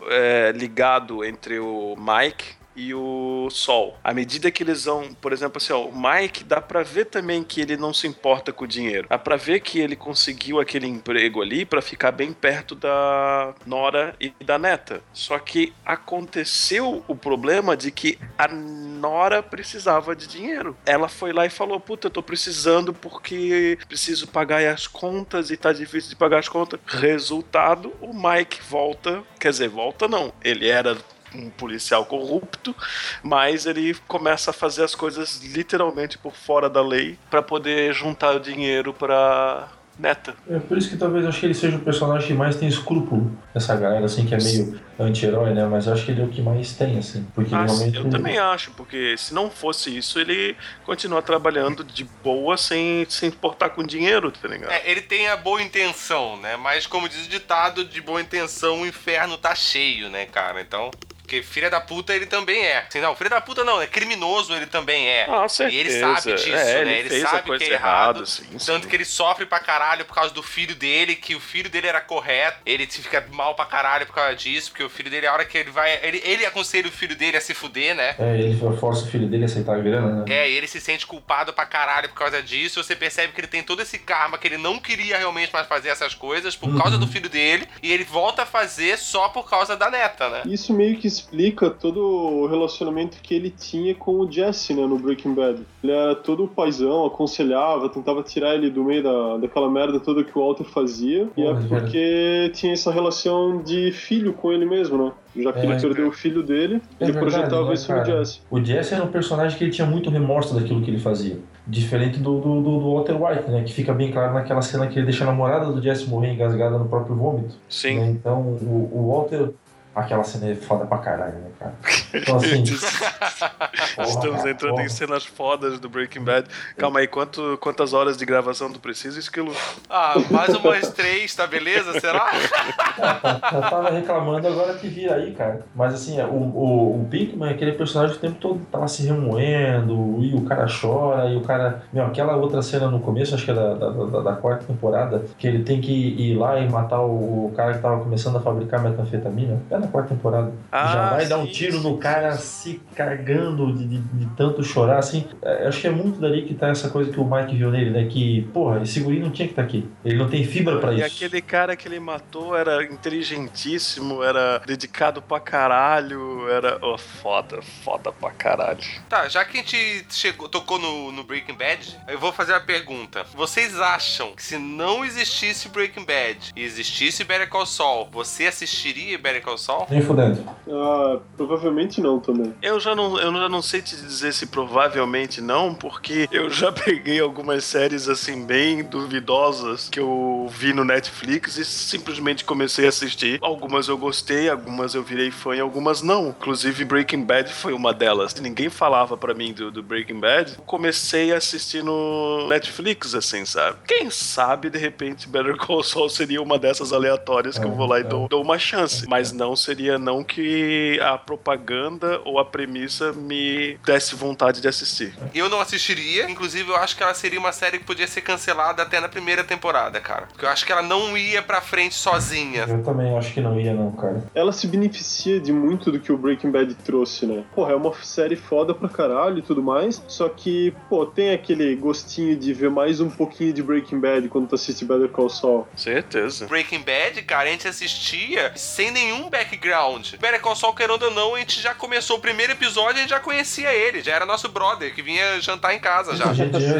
é, ligado entre o Mike e o Sol. À medida que eles vão, por exemplo, assim, ó, o Mike dá pra ver também que ele não se importa com o dinheiro. Dá pra ver que ele conseguiu aquele emprego ali pra ficar bem perto da Nora e da Neta. Só que aconteceu o problema de que a Nora precisava de dinheiro. Ela foi lá e falou: Puta, eu tô precisando porque preciso pagar as contas e tá difícil de pagar as contas. Resultado: o Mike volta. Quer dizer, volta não. Ele era um policial corrupto, mas ele começa a fazer as coisas literalmente por fora da lei pra poder juntar o dinheiro pra neta. É por isso que talvez eu acho que ele seja o personagem que mais tem escrúpulo dessa galera, assim, que é meio anti-herói, né? Mas eu acho que ele é o que mais tem, assim. Porque Ah, realmente. eu também acho, porque se não fosse isso, ele continua trabalhando de boa sem se importar com dinheiro, tá ligado? É, ele tem a boa intenção, né? Mas como diz o ditado, de boa intenção o inferno tá cheio, né, cara? Então. Porque filha da puta ele também é. Assim, não, filha da puta não, é criminoso ele também é. Ah, E ele certeza. sabe disso, É, né? ele Ele fez a sabe coisa que é errada, errado. sim, Tanto sim. que ele sofre pra caralho por causa do filho dele, que o filho dele era correto. Ele fica mal pra caralho por causa disso, porque o filho dele, a hora que ele vai. Ele, ele aconselha o filho dele a se fuder, né? É, ele força o filho dele a aceitar a grana, né? É, e ele se sente culpado pra caralho por causa disso. Você percebe que ele tem todo esse karma, que ele não queria realmente mais fazer essas coisas por causa do filho dele. E ele volta a fazer só por causa da neta, né? Isso meio que explica todo o relacionamento que ele tinha com o Jesse, né, no Breaking Bad. Ele era todo paizão, aconselhava, tentava tirar ele do meio da, daquela merda toda que o Walter fazia. E é porque tinha essa relação de filho com ele mesmo, né? Já que É, ele perdeu o filho dele, É ele verdade, projetava né, isso no cara? Jesse. O Jesse era um personagem que ele tinha muito remorso daquilo que ele fazia. Diferente do, do, do- do Walter White, né? Que fica bem claro naquela cena que ele deixa a namorada do Jesse morrer engasgada no próprio vômito. Sim. né? Então, o, o Walter... Aquela cena é foda pra caralho, né, cara? Então, (laughs) assim... porra, Estamos cara, entrando porra. em cenas fodas do Breaking Bad. Calma aí, quanto, quantas horas de gravação tu precisa, Esquilo? Ah, mais umas três, tá beleza? Será? (laughs) Eu tava reclamando, agora te vira aí, cara. Mas assim, o, o, o Pinkman é aquele personagem o tempo todo lá se remoendo, e o cara chora, e o cara. Meu, aquela outra cena no começo, acho que é da, da, da- da quarta temporada, que ele tem que ir lá e matar o, o cara que tava começando a fabricar metanfetamina. É na quarta temporada. Ah, Já vai dar um sim, tiro sim, no cara se cagando de, de, de tanto chorar, assim. É, acho que é muito dali que tá essa coisa que o Mike viu nele, né? Que, porra, esse guri não tinha que estar aqui. Ele não tem fibra pra E isso. aquele cara que ele matou era inteligentíssimo, era dedicado pra caralho, era. Oh, foda, foda pra caralho. Tá, já que a gente chegou, tocou no, no Breaking Bad, eu vou fazer uma pergunta. Vocês acham que se não existisse Breaking Bad e existisse Better Call Saul, você assistiria Better Call Saul? Nem fudendo. Ah, provavelmente não também. Eu já não, eu já não sei te dizer se provavelmente não, porque eu já (laughs) peguei algumas séries assim bem duvidosas que eu vi no Netflix e simplesmente comecei a assistir. Algumas eu gostei, algumas eu virei fã e algumas não. Inclusive Breaking Bad foi uma delas. Ninguém falava pra mim do, do Breaking Bad. Eu comecei a assistir no Netflix, assim, sabe? Quem sabe de repente Better Call Saul seria uma dessas aleatórias que eu vou lá e dou, dou uma chance. Mas não seria não que a propaganda ou a premissa me desse vontade de assistir. Eu não assistiria, inclusive eu acho que ela seria uma série que podia ser cancelada até na primeira temporada, cara. Porque eu acho que ela não ia pra frente sozinha. Eu também acho que não ia, não, cara. Ela se beneficia de muito do que o Breaking Bad trouxe, né? Porra, é uma série foda pra caralho e tudo mais. Só que, pô, tem aquele gostinho de ver mais um pouquinho de Breaking Bad quando tu assiste Better Call Saul. Certeza. Breaking Bad, cara, a gente assistia sem nenhum background. Better Call Saul, querendo ou não, a gente já começou o primeiro episódio, a gente já conhecia ele, já era nosso brother, que vinha jantar em casa já. A gente já,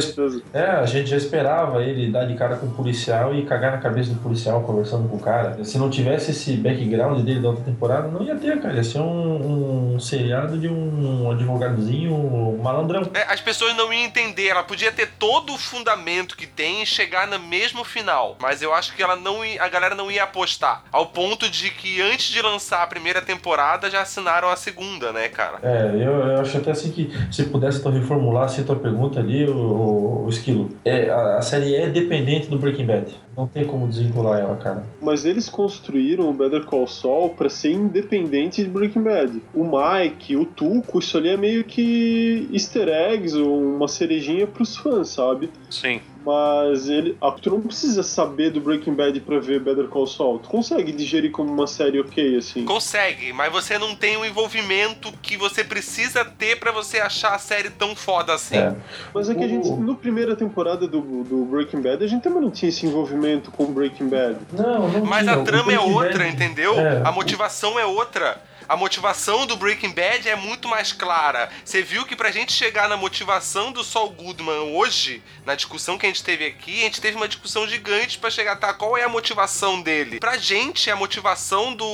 é, a gente já esperava ele dar de cara com o policial e cagar na cabeça do policial conversando com o cara. Se não tivesse esse background dele da outra temporada, não ia ter, cara. Ia ser um, um seriado de um advogadozinho um malandrão. É, as pessoas não iam entender, ela podia ter todo o fundamento que tem e chegar no mesmo final. Mas eu acho que ela não ia- a galera não ia apostar. Ao ponto de que antes de lançar a primeira temporada já assinaram a segunda, né, cara? É, eu, eu acho até assim que se pudesse então reformular assim, a tua pergunta ali, o, o, o Esquilo. É, a, a série é dependente do Breaking Bad. Não tem como desvincular ela, cara. Mas eles construíram o Better Call Saul pra ser independente de Breaking Bad. O Mike, o Tuco, isso ali é meio que easter eggs ou uma cerejinha pros fãs, sabe? Sim. Mas ele, ah, tu não precisa saber do Breaking Bad pra ver Better Call Saul. Tu consegue digerir como uma série ok, assim. Consegue, mas você não tem o envolvimento que você precisa ter pra você achar a série tão foda assim. É. Mas é que a gente, no primeira temporada do, do Breaking Bad, a gente também não tinha esse envolvimento com Breaking Bad. Não, não Mas tinha. a trama é outra, Bad- entendeu? É. A motivação é outra. A motivação do Breaking Bad é muito mais clara. Você viu que pra gente chegar na motivação do Saul Goodman hoje, na discussão que a gente teve aqui, a gente teve uma discussão gigante pra chegar tá qual é a motivação dele. Pra gente a motivação do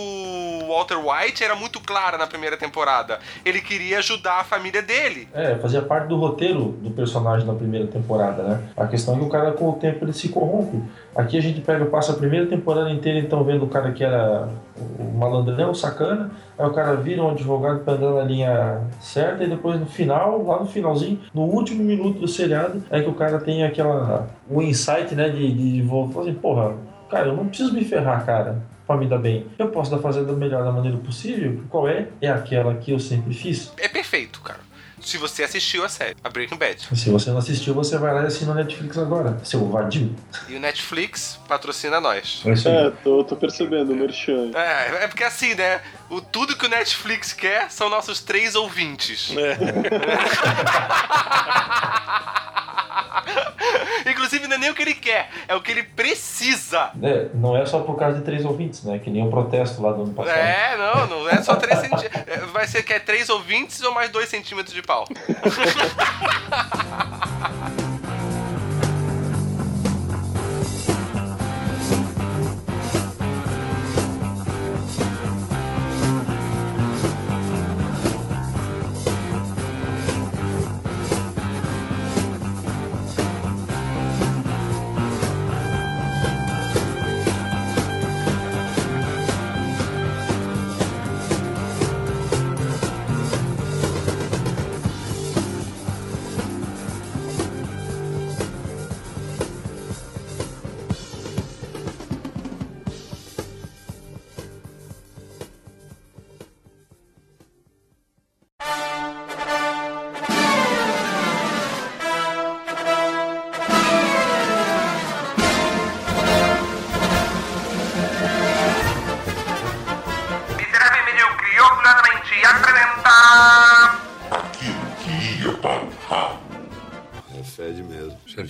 Walter White era muito clara na primeira temporada. Ele queria ajudar a família dele. É, fazia parte do roteiro do personagem na primeira temporada, né? A questão é que o cara com o tempo ele se corrompe. Aqui a gente pega, passa a primeira temporada inteira então vendo o cara que era o malandrão, o sacana, aí o cara vira um advogado pra andar na linha certa e depois no final, lá no finalzinho, no último minuto do seriado, é que o cara tem aquela o insight, né, de, de vou falar assim, porra, cara, eu não preciso me ferrar, cara. Pra me dar bem. Eu posso dar fazer da melhor da maneira possível. Qual é? É aquela que eu sempre fiz. É perfeito, cara. Se você assistiu a série, a Breaking Bad. Se você não assistiu, você vai lá e assina o Netflix agora, seu vadio. E o Netflix patrocina nós. É. É, tô, tô percebendo, o Merchan. É, é porque assim, né? O tudo que o Netflix quer são nossos três ouvintes. É. (laughs) (laughs) Inclusive, não é nem o que ele quer, é o que ele precisa. É, não é só por causa de três ouvintes, né? Que nem o protesto lá do ano passado. É, não, não é só três centímetros. Vai ser que é três ouvintes ou mais dois centímetros de pau? (laughs)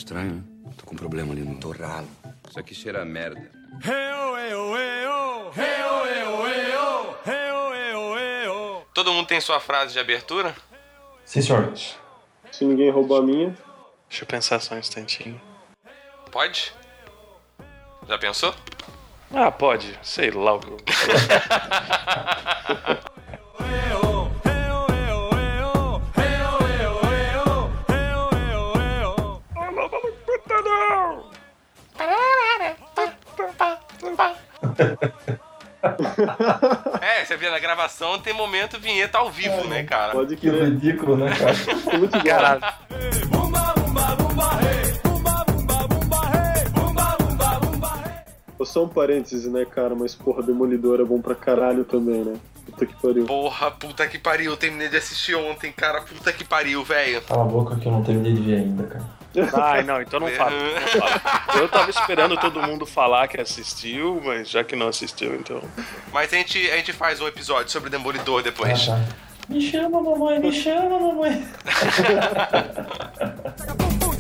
estranho, né? Tô com um problema ali no torralo. Isso aqui cheira a merda. Todo mundo tem sua frase de abertura? Sim, senhor. Se ninguém roubar a minha. Deixa eu pensar só um instantinho. Pode? Já pensou? Ah, pode. Sei lá o que eu (laughs) É, você vê na gravação tem momento vinheta ao vivo, né, cara? Pode Que ridículo, né, cara? Ficou muito. Caralho. Só um parêntese, né, cara? Mas, porra, Demolidor é bom pra caralho também, né? Puta que pariu. Porra, puta que pariu. Eu terminei de assistir ontem, cara. Puta que pariu, velho. Cala a boca que eu não terminei de ver ainda, cara. Ai, não, então não fala. não fala. (laughs) Eu tava esperando todo mundo falar que assistiu, mas já que não assistiu, então. Mas a gente, a gente faz um episódio sobre Demolidor depois. Ah, tá. Me chama, mamãe, me chama, mamãe. (laughs)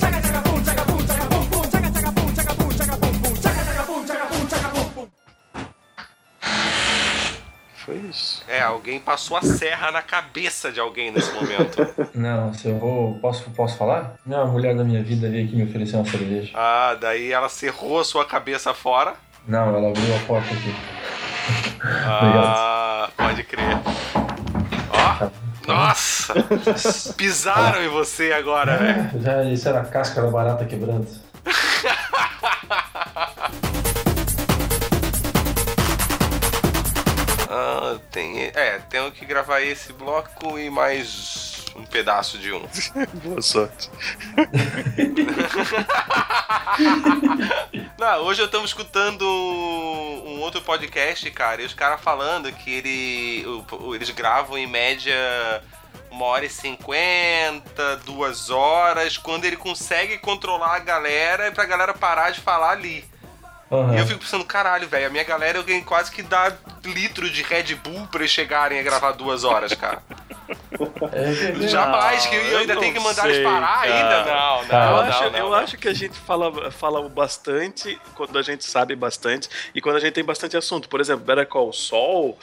Foi isso. É, alguém passou a serra na cabeça de alguém nesse momento. (laughs) Não, se eu vou. Posso, posso falar? Não, a mulher da minha vida veio aqui me oferecer uma cerveja. Ah, daí ela cerrou a sua cabeça fora. Não, ela abriu a porta aqui. Ah, (laughs) pode crer. Ó, nossa! (laughs) Pisaram em você agora, velho. Já isso era a casca da barata quebrando. Tem. É, tenho que gravar esse bloco e mais um pedaço de um. (laughs) Boa sorte. (laughs) Não, hoje eu estamos escutando um outro podcast, cara, e os caras falando que ele, eles gravam em média uma hora e cinquenta, duas horas, quando ele consegue controlar a galera e pra galera parar de falar ali. Aham. E eu fico pensando, caralho, velho, a minha galera eu ganho quase que dá litro de Red Bull pra eles chegarem a gravar duas horas, cara. É verdade. Jamais, que eu eu ainda tenho que mandar eles sei, parar cara. ainda. Não, não, eu não, acho, não, eu não. acho que a gente fala, fala bastante quando a gente sabe bastante e quando a gente tem bastante assunto. Por exemplo, Better Call Saul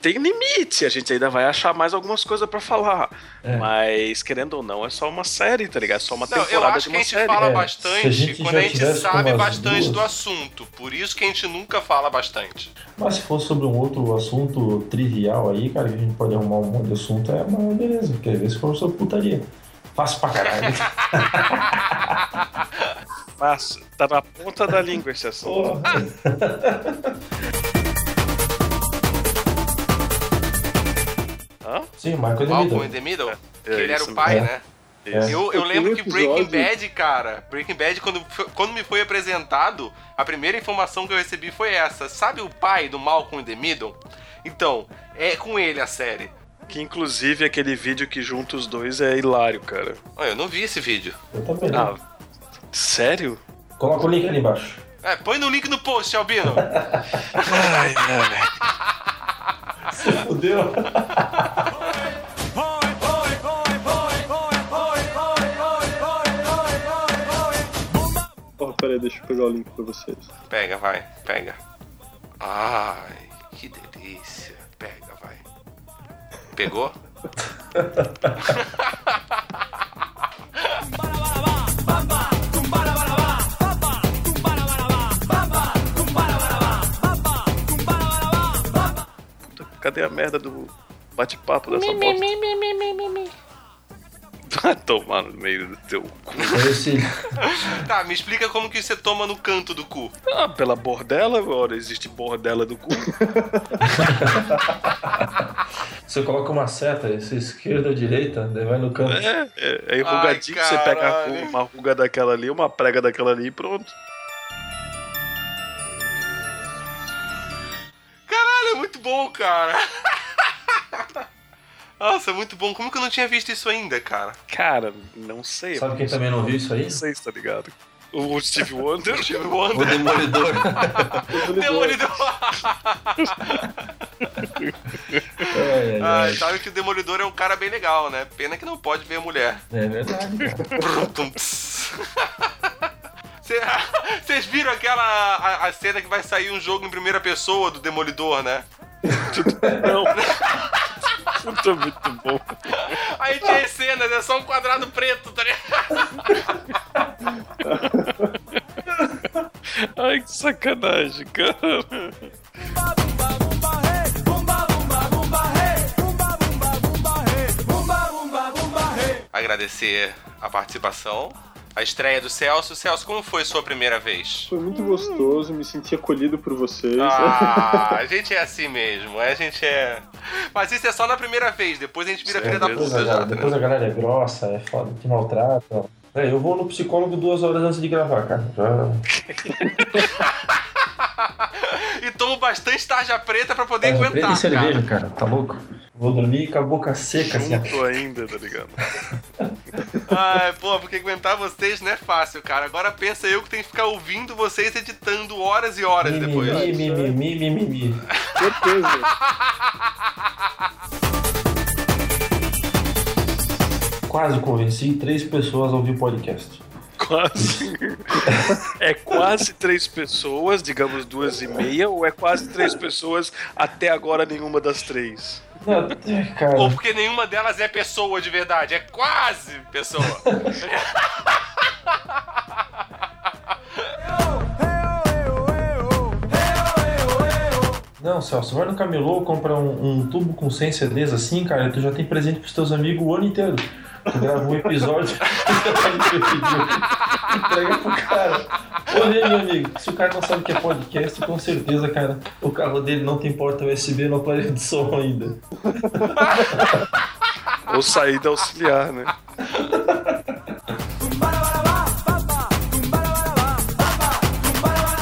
tem limite, a gente ainda vai achar mais algumas coisas pra falar. É. Mas, querendo ou não, é só uma série, tá ligado? É só uma Não, temporada eu acho de que a uma gente série. fala É, se a bastante gente quando já a gente tivesse sabe bastante duas- do assunto. Por isso que a gente nunca fala bastante. Mas se for sobre um outro assunto trivial aí, cara, que a gente pode arrumar um monte de assunto, é uma beleza. Quer ver se for sobre putaria. Fácil pra caralho. (laughs) Fácil, tá na ponta da língua esse assunto. (laughs) Hã? Sim, Michael Malcolm in Demido. the Middle? que É ele era o pai, né? É. Eu, eu Eu lembro que Breaking Bad, cara, Breaking Bad, quando, quando me foi apresentado, a primeira informação que eu recebi foi essa. Sabe o pai do Malcolm in the Middle? Então, é com ele a série. Que inclusive aquele vídeo que junta os dois é hilário, cara. Olha, eu não vi esse vídeo. Eu também. Ah, sério? Coloca o link ali embaixo. É, põe no link no post, Albino. (laughs) Ai, ai. Fudeu. Porra, peraí, deixa eu pegar o link pra vocês. Pega, vai, pega. Ai, que delícia. Pega, vai. Pegou? (laughs) Cadê a merda do bate-papo dessa bosta? (laughs) Vai tomar no meio do teu cu. Tá, me explica como que você toma no canto do cu. Ah, pela bordela? Ora, existe bordela do cu. (laughs) você coloca uma seta, esse esquerda ou direita, daí vai no canto. É, é, é enrugadinho, Ai, você pega uma ruga daquela ali, uma prega daquela ali e pronto. É muito bom, cara. (laughs) Nossa, é muito bom. Como que eu não tinha visto isso ainda, cara? Cara, não sei. Sabe quem também não viu isso aí? Não sei se tá ligado. O Steve Wonder. (laughs) Steve O Wonder. Demolidor. (laughs) Demolidor. É, é, Ah, sabe que o Demolidor é um cara bem legal, né? Pena que não pode ver a mulher. É verdade, (laughs) Vocês viram aquela a, a cena que vai sair um jogo em primeira pessoa do Demolidor, né? Não. Puta, muito bom. Aí tinha as cenas, é só um quadrado preto, tá ligado? Ai, que sacanagem, cara. Agradecer a participação. A estreia do Celso. Celso, como foi sua primeira vez? Foi muito gostoso, me senti acolhido por vocês. Ah, (laughs) a gente é assim mesmo, a gente é. Mas isso é só na primeira vez, depois a gente vira filha da Depois, puta a, já, depois né? a galera é grossa, é foda, te maltrata. É, eu vou no psicólogo duas horas antes de gravar, cara. Já... (laughs) e tomo bastante tarja preta pra poder Tarja aguentar, preta e cara. cerveja, cara. Tá louco? Vou dormir com a boca seca, assim. Junto ainda, tá ligado? (laughs) Ai, pô, porque aguentar vocês não é fácil, cara. Agora pensa eu que tenho que ficar ouvindo vocês editando horas e horas depois. Mimimi, mimimi, mimimi. Certeza. Quase convenci três pessoas a ouvir o podcast. Quase. (laughs) É quase três pessoas, digamos duas e meia, ou é quase três pessoas até agora nenhuma das três? Ou porque nenhuma delas é pessoa de verdade, é quase pessoa. (laughs) Não, Celso, vai no camelô, compra um, um tubo com 100 CDs assim, cara, tu já tem presente pros teus amigos o ano inteiro. Tu grava um episódio, (laughs) entrega pro cara. Olha meu amigo, se o cara não sabe o que é podcast, com certeza, cara, o carro dele não tem porta USB no aparelho de som ainda. Ou saída auxiliar, né? (laughs)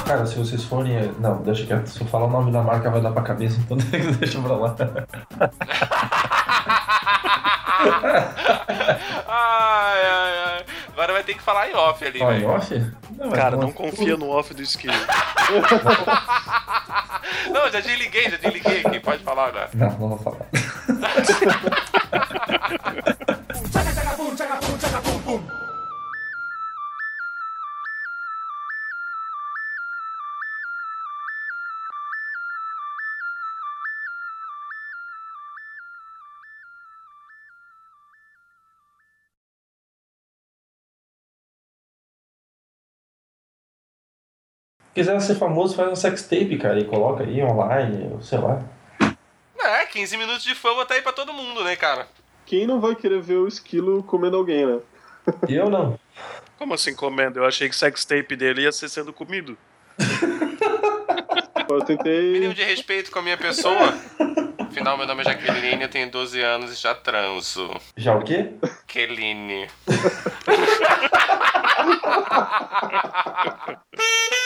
Cara, se vocês forem. é, Não, deixa quieto. Se eu falar o nome da marca, vai dar pra cabeça, então (laughs) deixa pra lá. ai, ai, ai. Agora vai ter que falar em off ali, Ó, em velho. off? Não, Cara, não- confia no off do esquilo. (laughs) Não, já desliguei, já desliguei aqui. Pode falar agora. Não, não vou falar. Quiser ser famoso, faz um sextape, cara, e coloca aí online, sei lá. É, 15 minutos de fama tá aí pra todo mundo, né, cara? Quem não vai querer ver o esquilo comendo alguém, né? (laughs) Eu não. Como assim comendo? Eu achei que o sextape dele ia ser sendo comido. (laughs) Eu tentei. Mínimo de respeito com a minha pessoa. Afinal, meu nome é Jaqueline, eu tenho 12 anos e já transo. Já o quê? Keline. (laughs)